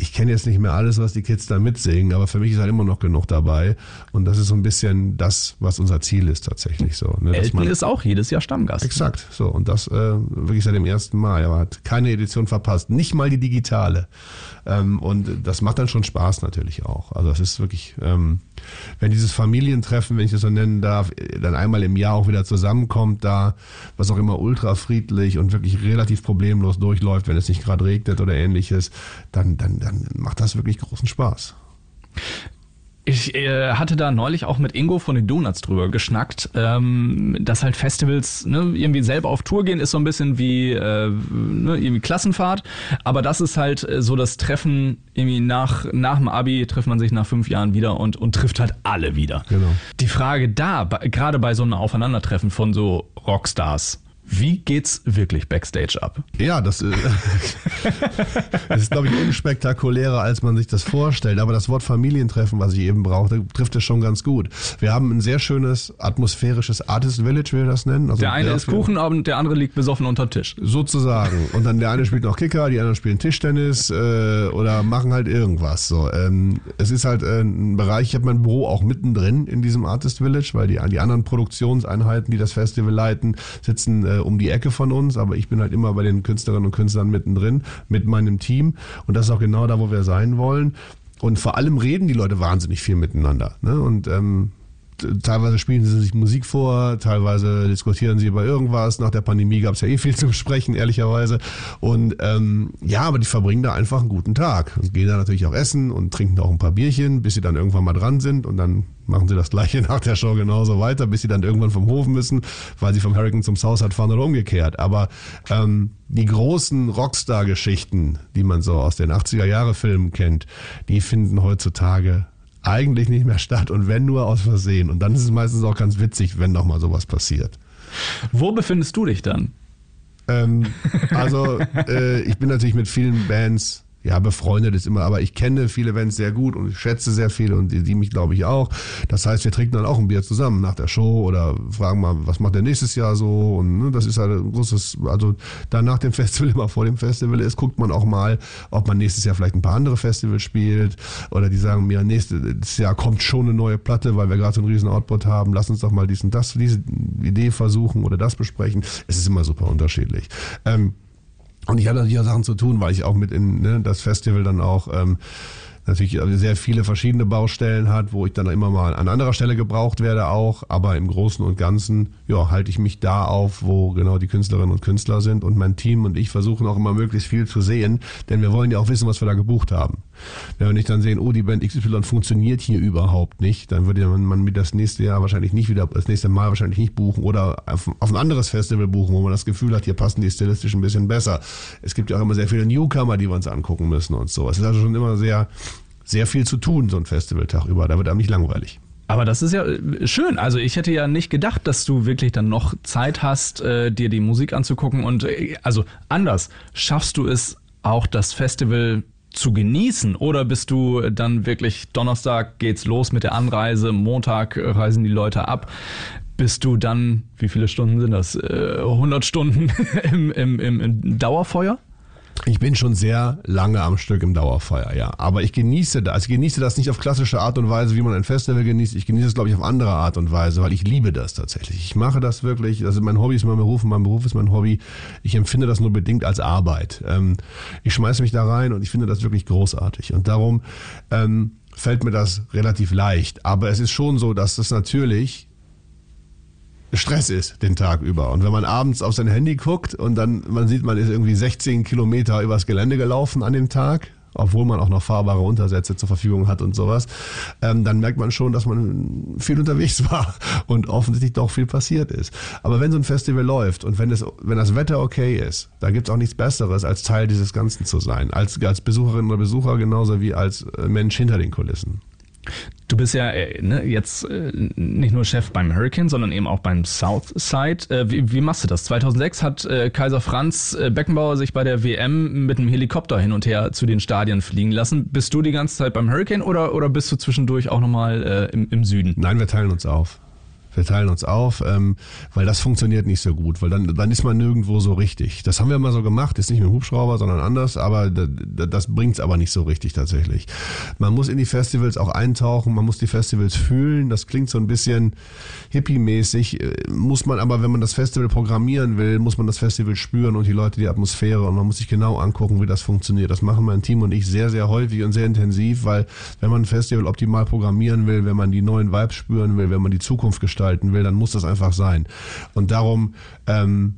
ich kenne jetzt nicht mehr alles, was die Kids da mitsingen, aber für mich ist halt immer noch genug dabei. Und das ist so ein bisschen das, was unser Ziel ist tatsächlich so. Ne? Elton man, ist auch jedes Jahr Stammgast. Exakt, so. Und das äh, wirklich seit dem ersten Mal. Er hat keine Edition verpasst, nicht mal die digitale. Ähm, und das macht dann schon Spaß natürlich auch. Also das ist wirklich, ähm, wenn dieses Familientreffen, wenn ich das so nennen darf, dann einmal im Jahr auch wieder zusammenkommt, da, was auch immer ultra friedlich und wirklich relativ problemlos durchläuft, wenn es nicht gerade regnet oder ähnliches, dann, dann, dann macht das wirklich großen Spaß. Ich äh, hatte da neulich auch mit Ingo von den Donuts drüber geschnackt, ähm, dass halt Festivals ne, irgendwie selber auf Tour gehen, ist so ein bisschen wie äh, ne, irgendwie Klassenfahrt, aber das ist halt äh, so das Treffen irgendwie nach nach dem Abi trifft man sich nach fünf Jahren wieder und und trifft halt alle wieder. Genau. Die Frage da, gerade bei so einem Aufeinandertreffen von so Rockstars, wie geht's wirklich backstage ab? Ja, das, äh, (laughs) das ist, glaube ich, unspektakulärer, als man sich das vorstellt. Aber das Wort Familientreffen, was ich eben brauchte, trifft es schon ganz gut. Wir haben ein sehr schönes atmosphärisches Artist Village, wie wir das nennen. Also der eine isst Kuchen, und der andere liegt besoffen unter Tisch. Sozusagen. Und dann der eine spielt noch Kicker, die anderen spielen Tischtennis äh, oder machen halt irgendwas. So, ähm, es ist halt äh, ein Bereich, ich habe mein Büro auch mittendrin in diesem Artist Village, weil die, die anderen Produktionseinheiten, die das Festival leiten, sitzen äh, um die Ecke von uns, aber ich bin halt immer bei den Künstlerinnen und Künstlern mittendrin mit meinem Team und das ist auch genau da, wo wir sein wollen. Und vor allem reden die Leute wahnsinnig viel miteinander. Ne? Und ähm, teilweise spielen sie sich Musik vor, teilweise diskutieren sie über irgendwas. Nach der Pandemie gab es ja eh viel zu besprechen, ehrlicherweise. Und ähm, ja, aber die verbringen da einfach einen guten Tag. Und gehen da natürlich auch essen und trinken auch ein paar Bierchen, bis sie dann irgendwann mal dran sind und dann machen sie das gleiche (laughs) nach der Show genauso weiter, bis sie dann irgendwann vom Hof müssen, weil sie vom Hurricane zum Southside fahren oder umgekehrt. Aber ähm, die großen Rockstar-Geschichten, die man so aus den 80er-Jahre-Filmen kennt, die finden heutzutage eigentlich nicht mehr statt und wenn nur aus Versehen. Und dann ist es meistens auch ganz witzig, wenn doch mal sowas passiert. Wo befindest du dich dann? Ähm, also äh, ich bin natürlich mit vielen Bands ja, befreundet ist immer, aber ich kenne viele Bands sehr gut und ich schätze sehr viele und die, die mich, glaube ich, auch. Das heißt, wir trinken dann auch ein Bier zusammen nach der Show oder fragen mal, was macht der nächstes Jahr so? Und ne, das ist halt ein großes, also dann nach dem (laughs) Festival, immer vor dem Festival ist, guckt man auch mal, ob man nächstes Jahr vielleicht ein paar andere Festivals spielt oder die sagen mir, nächstes Jahr kommt schon eine neue Platte, weil wir gerade so einen riesen Output haben, lass uns doch mal dies und das, diese Idee versuchen oder das besprechen. Es ist immer super unterschiedlich. Ähm, und ich hatte natürlich auch Sachen zu tun, weil ich auch mit in ne, das Festival dann auch ähm, natürlich sehr viele verschiedene Baustellen hat, wo ich dann immer mal an anderer Stelle gebraucht werde auch. Aber im Großen und Ganzen, ja, halte ich mich da auf, wo genau die Künstlerinnen und Künstler sind. Und mein Team und ich versuchen auch immer möglichst viel zu sehen, denn wir wollen ja auch wissen, was wir da gebucht haben. Wenn wir nicht dann sehen, oh, die Band XY funktioniert hier überhaupt nicht, dann würde man mir das nächste Jahr wahrscheinlich nicht wieder, das nächste Mal wahrscheinlich nicht buchen oder auf, auf ein anderes Festival buchen, wo man das Gefühl hat, hier passen die stilistisch ein bisschen besser. Es gibt ja auch immer sehr viele Newcomer, die wir uns angucken müssen und so. Es ist also schon immer sehr sehr viel zu tun, so ein Festivaltag über. Da wird einem nicht langweilig. Aber das ist ja äh, schön. Also ich hätte ja nicht gedacht, dass du wirklich dann noch Zeit hast, äh, dir die Musik anzugucken. Und äh, also anders, schaffst du es auch das Festival zu genießen? Oder bist du dann wirklich Donnerstag geht's los mit der Anreise, Montag reisen die Leute ab? Bist du dann, wie viele Stunden sind das? 100 Stunden (laughs) im, im, im Dauerfeuer? Ich bin schon sehr lange am Stück im Dauerfeuer, ja. Aber ich genieße das. Also ich genieße das nicht auf klassische Art und Weise, wie man ein Festival genießt. Ich genieße es, glaube ich, auf andere Art und Weise, weil ich liebe das tatsächlich. Ich mache das wirklich. Also mein Hobby ist mein Beruf und mein Beruf ist mein Hobby. Ich empfinde das nur bedingt als Arbeit. Ähm, ich schmeiße mich da rein und ich finde das wirklich großartig. Und darum ähm, fällt mir das relativ leicht. Aber es ist schon so, dass das natürlich Stress ist den Tag über. Und wenn man abends auf sein Handy guckt und dann man sieht, man ist irgendwie 16 Kilometer übers Gelände gelaufen an dem Tag, obwohl man auch noch fahrbare Untersätze zur Verfügung hat und sowas, ähm, dann merkt man schon, dass man viel unterwegs (laughs) war und offensichtlich doch viel passiert ist. Aber wenn so ein Festival läuft und wenn, es, wenn das Wetter okay ist, da gibt's auch nichts Besseres, als Teil dieses Ganzen zu sein. Als, als Besucherin oder Besucher genauso wie als äh, Mensch hinter den Kulissen. Du bist ja äh, ne, jetzt äh, nicht nur Chef beim Hurricane, sondern eben auch beim Southside. Äh, wie, wie machst du das? 2006 hat Kaiser Franz Beckenbauer sich bei der WM mit einem Helikopter hin und her zu den Stadien fliegen lassen. Bist du die ganze Zeit beim Hurricane oder, oder bist du zwischendurch auch nochmal äh, im, im Süden? Nein, wir teilen uns auf wir teilen uns auf, ähm, weil das funktioniert nicht so gut, weil dann, dann ist man nirgendwo so richtig. Das haben wir mal so gemacht, ist nicht mit Hubschrauber, sondern anders, aber das bringt's aber nicht so richtig tatsächlich. Man muss in die Festivals auch eintauchen, man muss die Festivals fühlen, das klingt so ein bisschen hippie-mäßig, äh, muss man aber, wenn man das Festival programmieren will, muss man das Festival spüren und die Leute die Atmosphäre und man muss sich genau angucken, wie das funktioniert. Das machen mein Team und ich sehr, sehr häufig und sehr intensiv, weil wenn man ein Festival optimal programmieren will, wenn man die neuen Vibes spüren will, wenn man die Zukunft gestalten, gestalten will, dann muss das einfach sein. Und darum ähm,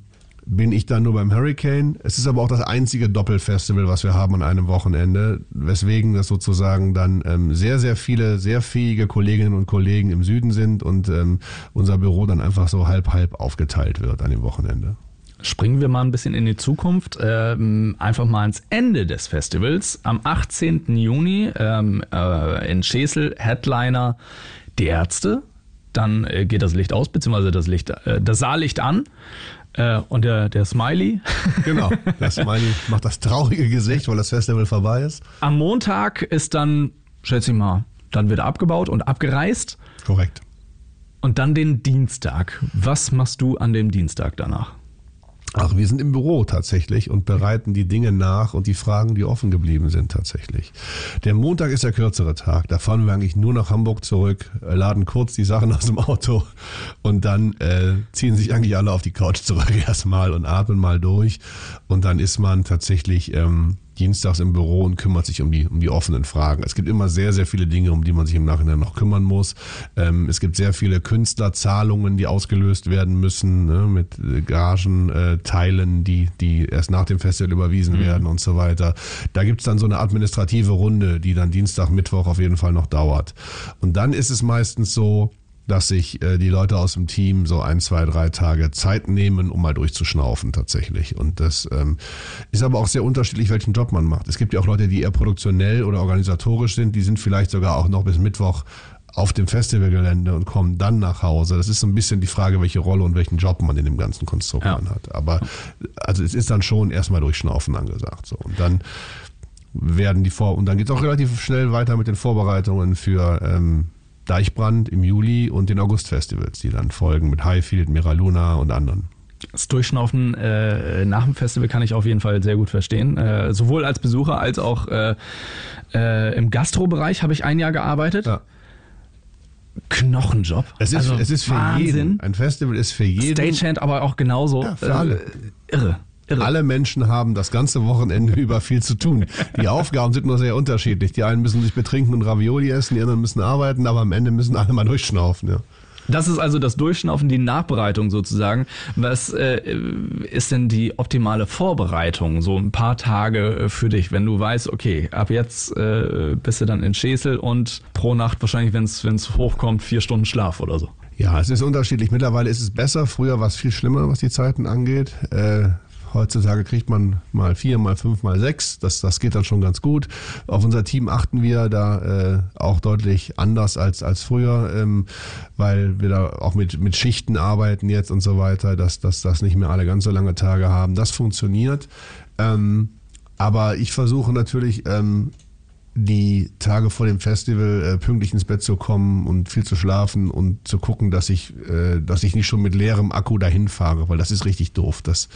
bin ich dann nur beim Hurricane. Es ist aber auch das einzige Doppelfestival, was wir haben an einem Wochenende, weswegen das sozusagen dann ähm, sehr, sehr viele, sehr fähige Kolleginnen und Kollegen im Süden sind und ähm, unser Büro dann einfach so halb, halb aufgeteilt wird an dem Wochenende. Springen wir mal ein bisschen in die Zukunft, ähm, einfach mal ans Ende des Festivals. Am 18. Juni ähm, äh, in Schesel, Headliner Die Ärzte. Dann äh, geht das Licht aus, beziehungsweise das, Licht, äh, das Saallicht an. Äh, und der, der Smiley. (laughs) Genau, der Smiley macht das traurige Gesicht, weil das Festival vorbei ist. Am Montag ist dann, schätze ich mal, dann wird abgebaut und abgereist. Korrekt. Und dann den Dienstag. Was machst du an dem Dienstag danach? Ach, wir sind im Büro tatsächlich und bereiten die Dinge nach und die Fragen, die offen geblieben sind tatsächlich. Der Montag ist der kürzere Tag. Da fahren wir eigentlich nur nach Hamburg zurück, laden kurz die Sachen (laughs) aus dem Auto und dann äh, ziehen sich eigentlich alle auf die Couch zurück (laughs) erstmal und atmen mal durch. Und dann ist man tatsächlich ähm, dienstags im Büro und kümmert sich um die, um die offenen Fragen. Es gibt immer sehr, sehr viele Dinge, um die man sich im Nachhinein noch kümmern muss. Ähm, es gibt sehr viele Künstlerzahlungen, die ausgelöst werden müssen, ne, mit Gagenteilen, äh, die, die erst nach dem Festival überwiesen mhm. werden und so weiter. Da gibt's dann so eine administrative Runde, die dann Dienstag, Mittwoch auf jeden Fall noch dauert. Und dann ist es meistens so, dass sich äh, die Leute aus dem Team so ein, zwei, drei Tage Zeit nehmen, um mal durchzuschnaufen tatsächlich. Und das ähm, ist aber auch sehr unterschiedlich, welchen Job man macht. Es gibt ja auch Leute, die eher produktionell oder organisatorisch sind, die sind vielleicht sogar auch noch bis Mittwoch auf dem Festivalgelände und kommen dann nach Hause. Das ist so ein bisschen die Frage, welche Rolle und welchen Job man in dem ganzen Konstrukt ja. hat. Aber also es ist dann schon erstmal durchschnaufen angesagt. So. Und dann werden die Vor und dann geht es auch relativ schnell weiter mit den Vorbereitungen für ähm, Deichbrand im Juli und den August-Festivals, die dann folgen mit Highfield, Miraluna und anderen. Das Durchschnaufen äh, nach dem Festival kann ich auf jeden Fall sehr gut verstehen. Äh, sowohl als Besucher als auch äh, äh im Gastrobereich habe ich ein Jahr gearbeitet. Ja. Knochenjob. Es ist, also es ist für Wahnsinn. jeden. Ein Festival ist für jeden. Stagehand aber auch genauso. Ja, für alle. Äh, irre. Irre. Alle Menschen haben das ganze Wochenende (laughs) über viel zu tun. Die Aufgaben sind nur sehr unterschiedlich. Die einen müssen sich betrinken und Ravioli essen, die anderen müssen arbeiten, aber am Ende müssen alle mal durchschnaufen. Ja. Das ist also das Durchschnaufen, die Nachbereitung sozusagen. Was äh, ist denn die optimale Vorbereitung? So ein paar Tage äh, für dich, wenn du weißt, okay, ab jetzt äh, bist du dann in Schäsel und pro Nacht wahrscheinlich, wenn es hochkommt, vier Stunden Schlaf oder so. Ja, es ist unterschiedlich. Mittlerweile ist es besser. Früher war es viel schlimmer, was die Zeiten angeht. Äh, Heutzutage kriegt man mal vier, mal fünf, mal sechs. Das, das geht dann schon ganz gut. Auf unser Team achten wir da äh, auch deutlich anders als, als früher, ähm, weil wir da auch mit, mit Schichten arbeiten jetzt und so weiter, dass, dass das nicht mehr alle ganz so lange Tage haben. Das funktioniert. Ähm, aber ich versuche natürlich ähm, die Tage vor dem Festival äh, pünktlich ins Bett zu kommen und viel zu schlafen und zu gucken, dass ich, äh, dass ich nicht schon mit leerem Akku dahin fahre, weil das ist richtig doof. Das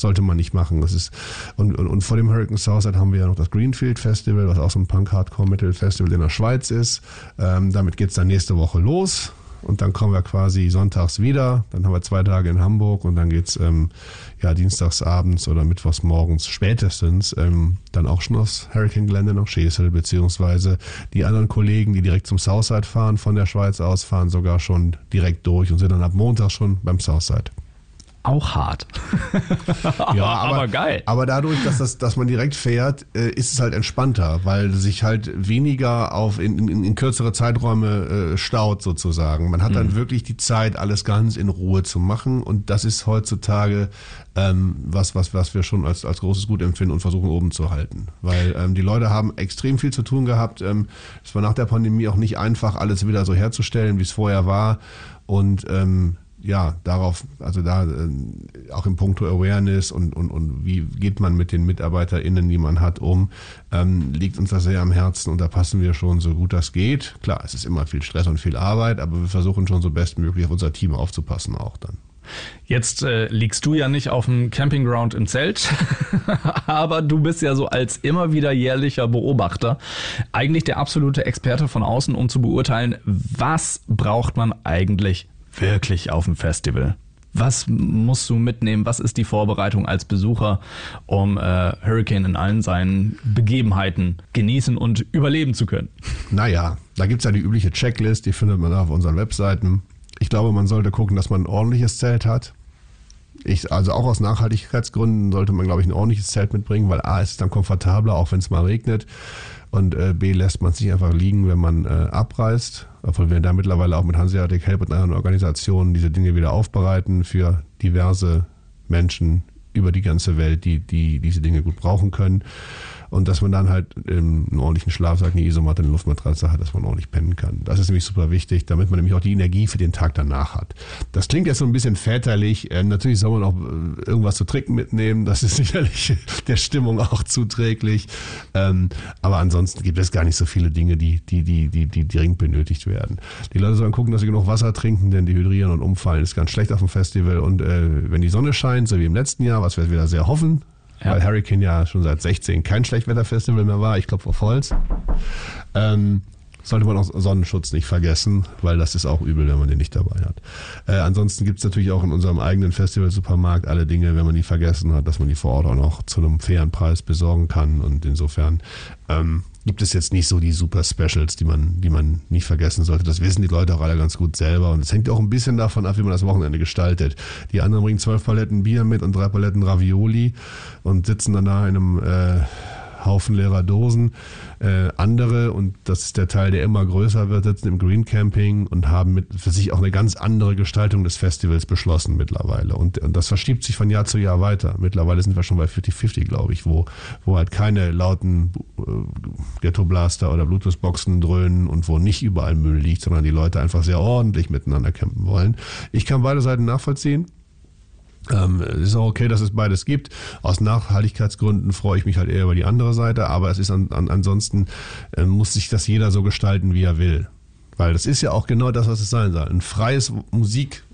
sollte man nicht machen. Das ist, und, und, und vor dem Hurricane Southside haben wir ja noch das Greenfield Festival, was auch so ein Punk-Hardcore-Metal-Festival in der Schweiz ist. Ähm, damit geht's dann nächste Woche los. Und dann kommen wir quasi sonntags wieder. Dann haben wir zwei Tage in Hamburg und dann geht's ähm, ja dienstags abends oder mittwochs morgens spätestens ähm, dann auch schon aufs Hurricane Gelände nach Schesel, beziehungsweise die anderen Kollegen, die direkt zum Southside fahren, von der Schweiz aus, fahren sogar schon direkt durch und sind dann ab Montag schon beim Southside auch hart. (laughs) ja, aber, aber, geil. Aber dadurch, dass, das, dass man direkt fährt, äh, ist es halt entspannter, weil sich halt weniger auf in, in, in kürzere Zeiträume äh, staut sozusagen. Man hat dann mhm. wirklich die Zeit, alles ganz in Ruhe zu machen und das ist heutzutage ähm, was, was, was wir schon als, als großes Gut empfinden und versuchen oben zu halten. Weil ähm, die Leute haben extrem viel zu tun gehabt. Ähm, es war nach der Pandemie auch nicht einfach, alles wieder so herzustellen, wie es vorher war. Und ähm, ja, darauf, also da äh, auch im Punkto Awareness und, und, und wie geht man mit den MitarbeiterInnen, die man hat, um, ähm, liegt uns das sehr am Herzen und da passen wir schon so gut das geht. Klar, es ist immer viel Stress und viel Arbeit, aber wir versuchen schon so bestmöglich auf unser Team aufzupassen auch dann. Jetzt äh, liegst du ja nicht auf dem Campingground im Zelt, (laughs) aber du bist ja so als immer wieder jährlicher Beobachter eigentlich der absolute Experte von außen, um zu beurteilen, was braucht man eigentlich wirklich auf dem Festival? Was musst du mitnehmen? Was ist die Vorbereitung als Besucher, um äh, Hurricane in allen seinen Begebenheiten genießen und überleben zu können? Naja, da gibt es ja die übliche Checklist, die findet man auf unseren Webseiten. Ich glaube, man sollte gucken, dass man ein ordentliches Zelt hat. Ich, also auch aus Nachhaltigkeitsgründen sollte man, glaube ich, ein ordentliches Zelt mitbringen, weil A, ist dann komfortabler, auch wenn es mal regnet. Und äh, B, lässt man es nicht einfach liegen, wenn man äh, abreist. Obwohl wir da mittlerweile auch mit Hanseatic Help und anderen Organisationen diese Dinge wieder aufbereiten für diverse Menschen über die ganze Welt, die, die diese Dinge gut brauchen können und dass man dann halt einen ordentlichen Schlafsack, eine Isomatte, eine Luftmatratze hat, dass man ordentlich pennen kann. Das ist nämlich super wichtig, damit man nämlich auch die Energie für den Tag danach hat. Das klingt jetzt so ein bisschen väterlich. Äh, natürlich soll man auch äh, irgendwas zu trinken mitnehmen. Das ist (laughs) sicherlich der Stimmung auch zuträglich. Ähm, aber ansonsten gibt es gar nicht so viele Dinge, die, die, die, die, die dringend benötigt werden. Die Leute sollen gucken, dass sie genug Wasser trinken, denn dehydrieren und umfallen ist ganz schlecht auf dem Festival. Und äh, wenn die Sonne scheint, so wie im letzten Jahr, was wir wieder sehr hoffen, ja. weil Hurricane ja schon seit 16 kein Schlechtwetterfestival mehr war, ich glaube vor Holz. Ähm, sollte man auch Sonnenschutz nicht vergessen, weil das ist auch übel, wenn man den nicht dabei hat. Äh, ansonsten gibt es natürlich auch in unserem eigenen Festival-Supermarkt alle Dinge, wenn man die vergessen hat, dass man die vor Ort auch noch zu einem fairen Preis besorgen kann. Und insofern ähm, gibt es jetzt nicht so die super Specials, die man, die man nicht vergessen sollte. Das wissen die Leute auch alle ganz gut selber. Und es hängt auch ein bisschen davon ab, wie man das Wochenende gestaltet. Die anderen bringen zwölf Paletten Bier mit und drei Paletten Ravioli und sitzen dann da in einem äh, Haufen leerer Dosen. Äh, andere, und das ist der Teil, der immer größer wird, sitzen im Green Camping und haben mit, für sich auch eine ganz andere Gestaltung des Festivals beschlossen mittlerweile. Und, und das verschiebt sich von Jahr zu Jahr weiter. Mittlerweile sind wir schon bei 50-50, glaube ich, wo, wo halt keine lauten äh, Ghetto-Blaster oder Bluetooth-Boxen dröhnen und wo nicht überall Müll liegt, sondern die Leute einfach sehr ordentlich miteinander campen wollen. Ich kann beide Seiten nachvollziehen. Ähm, es ist auch okay, dass es beides gibt. Aus Nachhaltigkeitsgründen freue ich mich halt eher über die andere Seite, aber es ist an, an, ansonsten äh, muss sich das jeder so gestalten, wie er will. Weil das ist ja auch genau das, was es sein soll. Ein freies Musik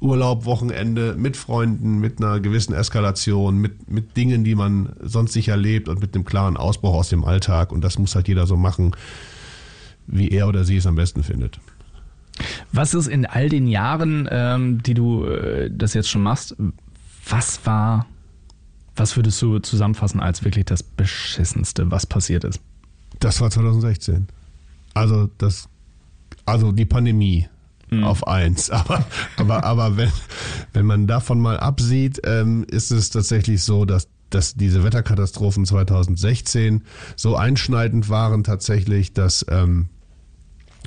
Urlaub, Wochenende mit Freunden, mit einer gewissen Eskalation, mit, mit Dingen, die man sonst nicht erlebt und mit einem klaren Ausbruch aus dem Alltag. Und das muss halt jeder so machen, wie er oder sie es am besten findet. Was ist in all den Jahren, ähm, die du äh, das jetzt schon machst, was war, was würdest du zusammenfassen als wirklich das Beschissenste, was passiert ist? Das war 2016. Also das, also die Pandemie mhm. auf eins. (laughs) Aber, aber, aber wenn, wenn man davon mal absieht, ähm, ist es tatsächlich so, dass dass diese Wetterkatastrophen 2016 so einschneidend waren tatsächlich, dass ähm,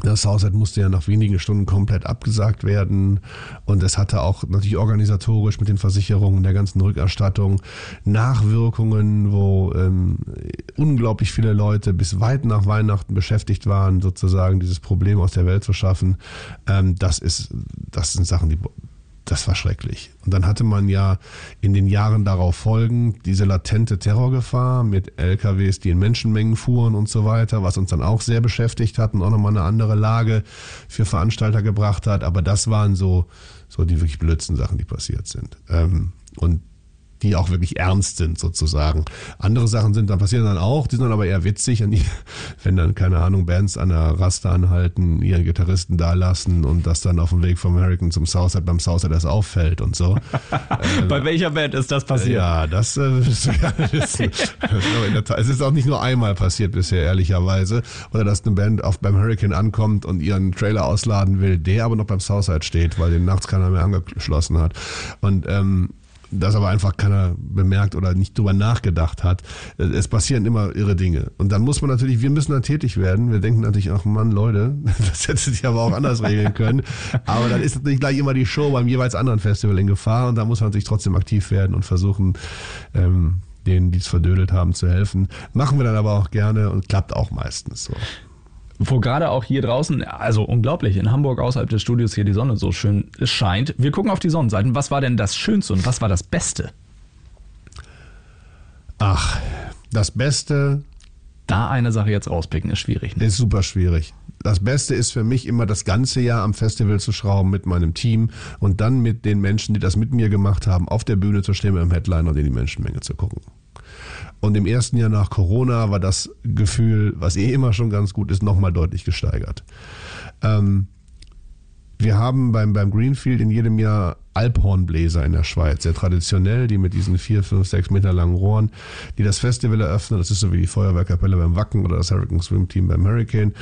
das Haushalt musste ja nach wenigen Stunden komplett abgesagt werden und es hatte auch natürlich organisatorisch mit den Versicherungen, der ganzen Rückerstattung Nachwirkungen, wo ähm, unglaublich viele Leute bis weit nach Weihnachten beschäftigt waren, sozusagen dieses Problem aus der Welt zu schaffen. Ähm, das ist, das sind Sachen, die das war schrecklich. Und dann hatte man ja in den Jahren darauf folgend diese latente Terrorgefahr mit LKWs, die in Menschenmengen fuhren und so weiter, was uns dann auch sehr beschäftigt hat und auch nochmal eine andere Lage für Veranstalter gebracht hat. Aber das waren so, so die wirklich blödsten Sachen, die passiert sind. Ähm, und die auch wirklich ernst sind sozusagen. Andere Sachen sind dann passieren dann auch, die sind dann aber eher witzig, (laughs) wenn dann keine Ahnung Bands an der Raste anhalten, ihren Gitarristen da lassen und das dann auf dem Weg vom American zum Southside beim Southside erst auffällt und so. (laughs) Bei äh, welcher Band ist das passiert? Ja, das, äh, (laughs) ist, ja, ist, es ist auch nicht nur einmal passiert bisher ehrlicherweise oder dass eine Band auf beim Hurricane ankommt und ihren Trailer ausladen will, der aber noch beim Southside steht, weil den nachts keiner mehr angeschlossen hat und ähm, das aber einfach keiner bemerkt oder nicht drüber nachgedacht hat. Es passieren immer irre Dinge. Und dann muss man natürlich, wir müssen dann tätig werden. Wir denken natürlich, ach Mann, Leute, (laughs) das hätte sich aber auch anders regeln können. Aber dann ist natürlich gleich immer die Show beim jeweils anderen Festival in Gefahr und da muss man natürlich trotzdem aktiv werden und versuchen, ähm, denen, die es verdödelt haben, zu helfen. Machen wir dann aber auch gerne und klappt auch meistens so wo gerade auch hier draußen, also unglaublich, in Hamburg außerhalb des Studios hier die Sonne so schön scheint. Wir gucken auf die Sonnenseiten. Was war denn das Schönste und was war das Beste? Ach, das Beste. Da eine Sache jetzt rauspicken ist schwierig. Ne? Ist super schwierig. Das Beste ist für mich immer das ganze Jahr am Festival zu schrauben mit meinem Team und dann mit den Menschen, die das mit mir gemacht haben, auf der Bühne zu stehen mit dem Headliner und in die Menschenmenge zu gucken. Und im ersten Jahr nach Corona war das Gefühl, was eh immer schon ganz gut ist, nochmal deutlich gesteigert. Ähm, wir haben beim, beim Greenfield in jedem Jahr Alphornbläser in der Schweiz, sehr traditionell, die mit diesen vier, fünf, sechs Meter langen Rohren, die das Festival eröffnen. Das ist so wie die Feuerwehrkapelle beim Wacken oder das Hurricane Swim Team beim Hurricane.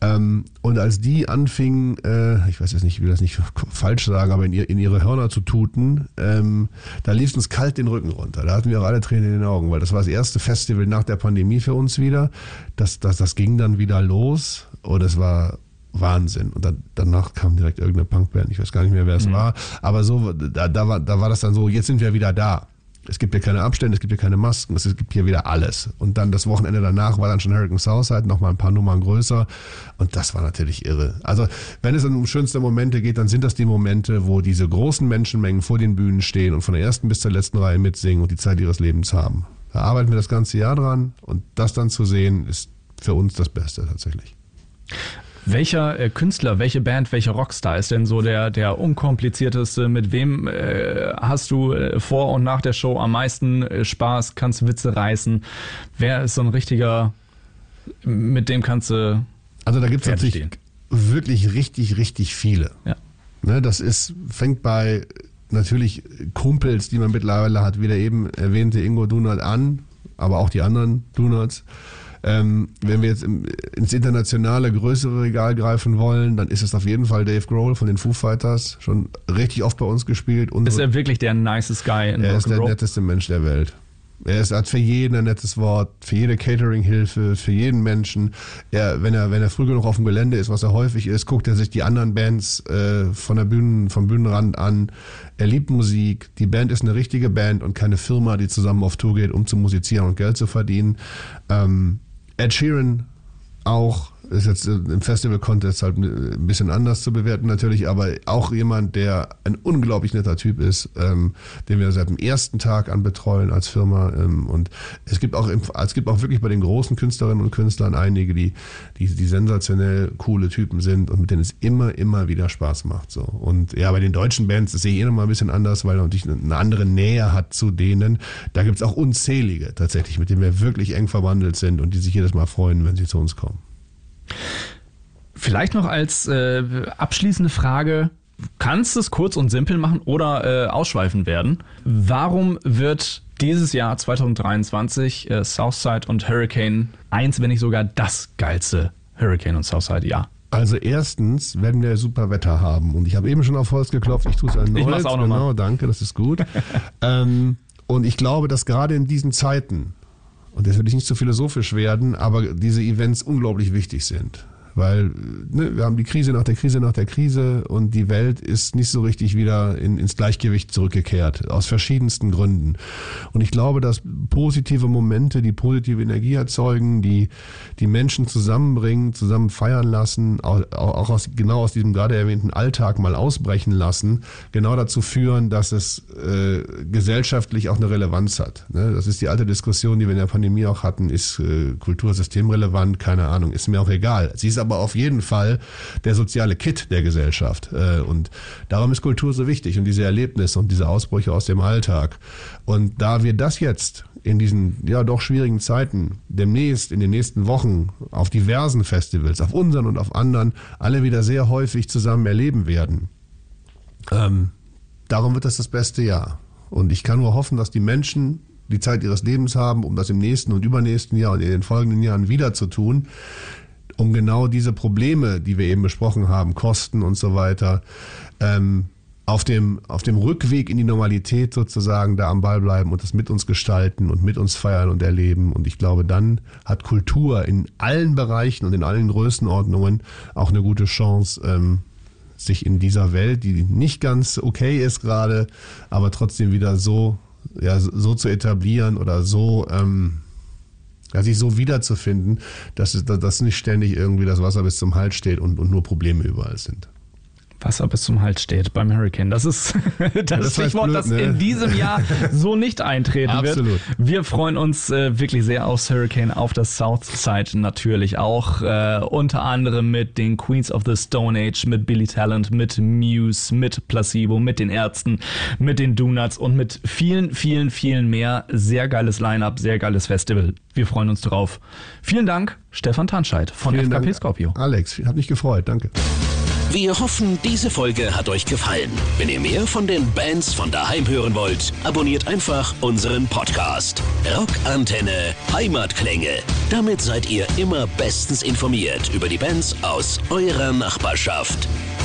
Ähm, und als die anfingen, äh, ich weiß jetzt nicht, ich will das nicht (laughs) falsch sagen, aber in, ihr, in ihre Hörner zu tuten, ähm, da lief uns kalt den Rücken runter. Da hatten wir auch alle Tränen in den Augen, weil das war das erste Festival nach der Pandemie für uns wieder. Das, das, das ging dann wieder los und es war Wahnsinn. Und dann, danach kam direkt irgendeine Punkband, ich weiß gar nicht mehr, wer es mhm. war. Aber so, da, da, war, da war das dann so, jetzt sind wir wieder da. Es gibt hier keine Abstände, es gibt hier keine Masken, es gibt hier wieder alles. Und dann das Wochenende danach war dann schon Hurricane Southside, nochmal ein paar Nummern größer. Und das war natürlich irre. Also, wenn es um schönste Momente geht, dann sind das die Momente, wo diese großen Menschenmengen vor den Bühnen stehen und von der ersten bis zur letzten Reihe mitsingen und die Zeit ihres Lebens haben. Da arbeiten wir das ganze Jahr dran und das dann zu sehen, ist für uns das Beste tatsächlich. Welcher äh, Künstler, welche Band, welcher Rockstar ist denn so der, der unkomplizierteste? Mit wem äh, hast du äh, vor und nach der Show am meisten äh, Spaß, kannst Witze reißen? Wer ist so ein richtiger, mit dem kannst du. Also da gibt es natürlich wirklich richtig, richtig viele. Ja. Ne, das ist, fängt bei natürlich Kumpels, die man mittlerweile hat, wie der eben erwähnte Ingo Dunat an, aber auch die anderen Dunats. Ähm, wenn wir jetzt im, ins internationale, größere Regal greifen wollen, dann ist es auf jeden Fall Dave Grohl von den Foo Fighters. Schon richtig oft bei uns gespielt. Unsere, ist er wirklich der nicest Guy in Er ist der netteste Mensch der Welt. Er ist, hat für jeden ein nettes Wort, für jede Catering-Hilfe, für jeden Menschen. Er, wenn er, wenn er früh genug auf dem Gelände ist, was er häufig ist, guckt er sich die anderen Bands äh, von der Bühnen, vom Bühnenrand an. Er liebt Musik. Die Band ist eine richtige Band und keine Firma, die zusammen auf Tour geht, um zu musizieren und Geld zu verdienen. Ähm, Ed Sheeran auch ist jetzt im Festival-Kontext halt ein bisschen anders zu bewerten natürlich, aber auch jemand, der ein unglaublich netter Typ ist, ähm, den wir seit dem ersten Tag an betreuen als Firma. Ähm, und es gibt auch es gibt auch wirklich bei den großen Künstlerinnen und Künstlern einige, die, die, die sensationell coole Typen sind und mit denen es immer, immer wieder Spaß macht. So. Und ja, bei den deutschen Bands, sehe ich eh nochmal ein bisschen anders, weil natürlich eine andere Nähe hat zu denen. Da gibt es auch unzählige tatsächlich, mit denen wir wirklich eng verwandelt sind und die sich jedes Mal freuen, wenn sie zu uns kommen. Vielleicht noch als äh, abschließende Frage, kannst es kurz und simpel machen oder äh, ausschweifend werden. Warum wird dieses Jahr 2023 äh, Southside und Hurricane eins, wenn nicht sogar das geilste Hurricane und Southside Jahr? Also erstens werden wir super Wetter haben und ich habe eben schon auf Holz geklopft, ich tue es erneut. Ich mach's auch nochmal. Genau, danke, das ist gut. (laughs) ähm, und ich glaube, dass gerade in diesen Zeiten, und das will ich nicht so philosophisch werden, aber diese Events unglaublich wichtig sind. Weil ne, wir haben die Krise nach der Krise nach der Krise und die Welt ist nicht so richtig wieder in, ins Gleichgewicht zurückgekehrt, aus verschiedensten Gründen. Und ich glaube, dass positive Momente, die positive Energie erzeugen, die die Menschen zusammenbringen, zusammen feiern lassen, auch, auch aus, genau aus diesem gerade erwähnten Alltag mal ausbrechen lassen, genau dazu führen, dass es äh, gesellschaftlich auch eine Relevanz hat. Ne? Das ist die alte Diskussion, die wir in der Pandemie auch hatten, ist äh, Kultur systemrelevant? Keine Ahnung, ist mir auch egal. Sie ist aber auf jeden Fall der soziale Kit der Gesellschaft. Äh, und darum ist Kultur so wichtig und diese Erlebnisse und diese Ausbrüche aus dem Alltag. Und da wir das jetzt in diesen ja doch schwierigen Zeiten demnächst in den nächsten Wochen auf diversen Festivals, auf unseren und auf anderen, alle wieder sehr häufig zusammen erleben werden. Ähm, darum wird das das beste Jahr. Und ich kann nur hoffen, dass die Menschen die Zeit ihres Lebens haben, um das im nächsten und übernächsten Jahr und in den folgenden Jahren wieder zu tun um genau diese Probleme, die wir eben besprochen haben, Kosten und so weiter, ähm, auf dem, auf dem Rückweg in die Normalität sozusagen da am Ball bleiben und das mit uns gestalten und mit uns feiern und erleben. Und ich glaube, dann hat Kultur in allen Bereichen und in allen Größenordnungen auch eine gute Chance, ähm, sich in dieser Welt, die nicht ganz okay ist gerade, aber trotzdem wieder so, ja, so zu etablieren oder so, ähm, ja, sich so wiederzufinden, dass, dass nicht ständig irgendwie das Wasser bis zum Hals steht und, und nur Probleme überall sind. Wasser bis zum Hals steht beim Hurricane. Das ist (laughs) das, das Stichwort, blöd, das ne? in diesem Jahr so nicht eintreten Absolut. wird. Wir freuen uns äh, wirklich sehr aufs Hurricane, auf das Southside natürlich auch. Äh, unter anderem mit den Queens of the Stone Age, mit Billy Talent, mit Muse, mit Placebo, mit den Ärzten, mit den Donuts und mit vielen, vielen, vielen mehr. Sehr geiles Line-Up, sehr geiles Festival. Wir freuen uns drauf. Vielen Dank, Stefan Tanscheid von Vielen FKP Dank, Scorpio. Alex, hat mich gefreut. Danke. Wir hoffen, diese Folge hat euch gefallen. Wenn ihr mehr von den Bands von daheim hören wollt, abonniert einfach unseren Podcast. Rockantenne Heimatklänge. Damit seid ihr immer bestens informiert über die Bands aus eurer Nachbarschaft.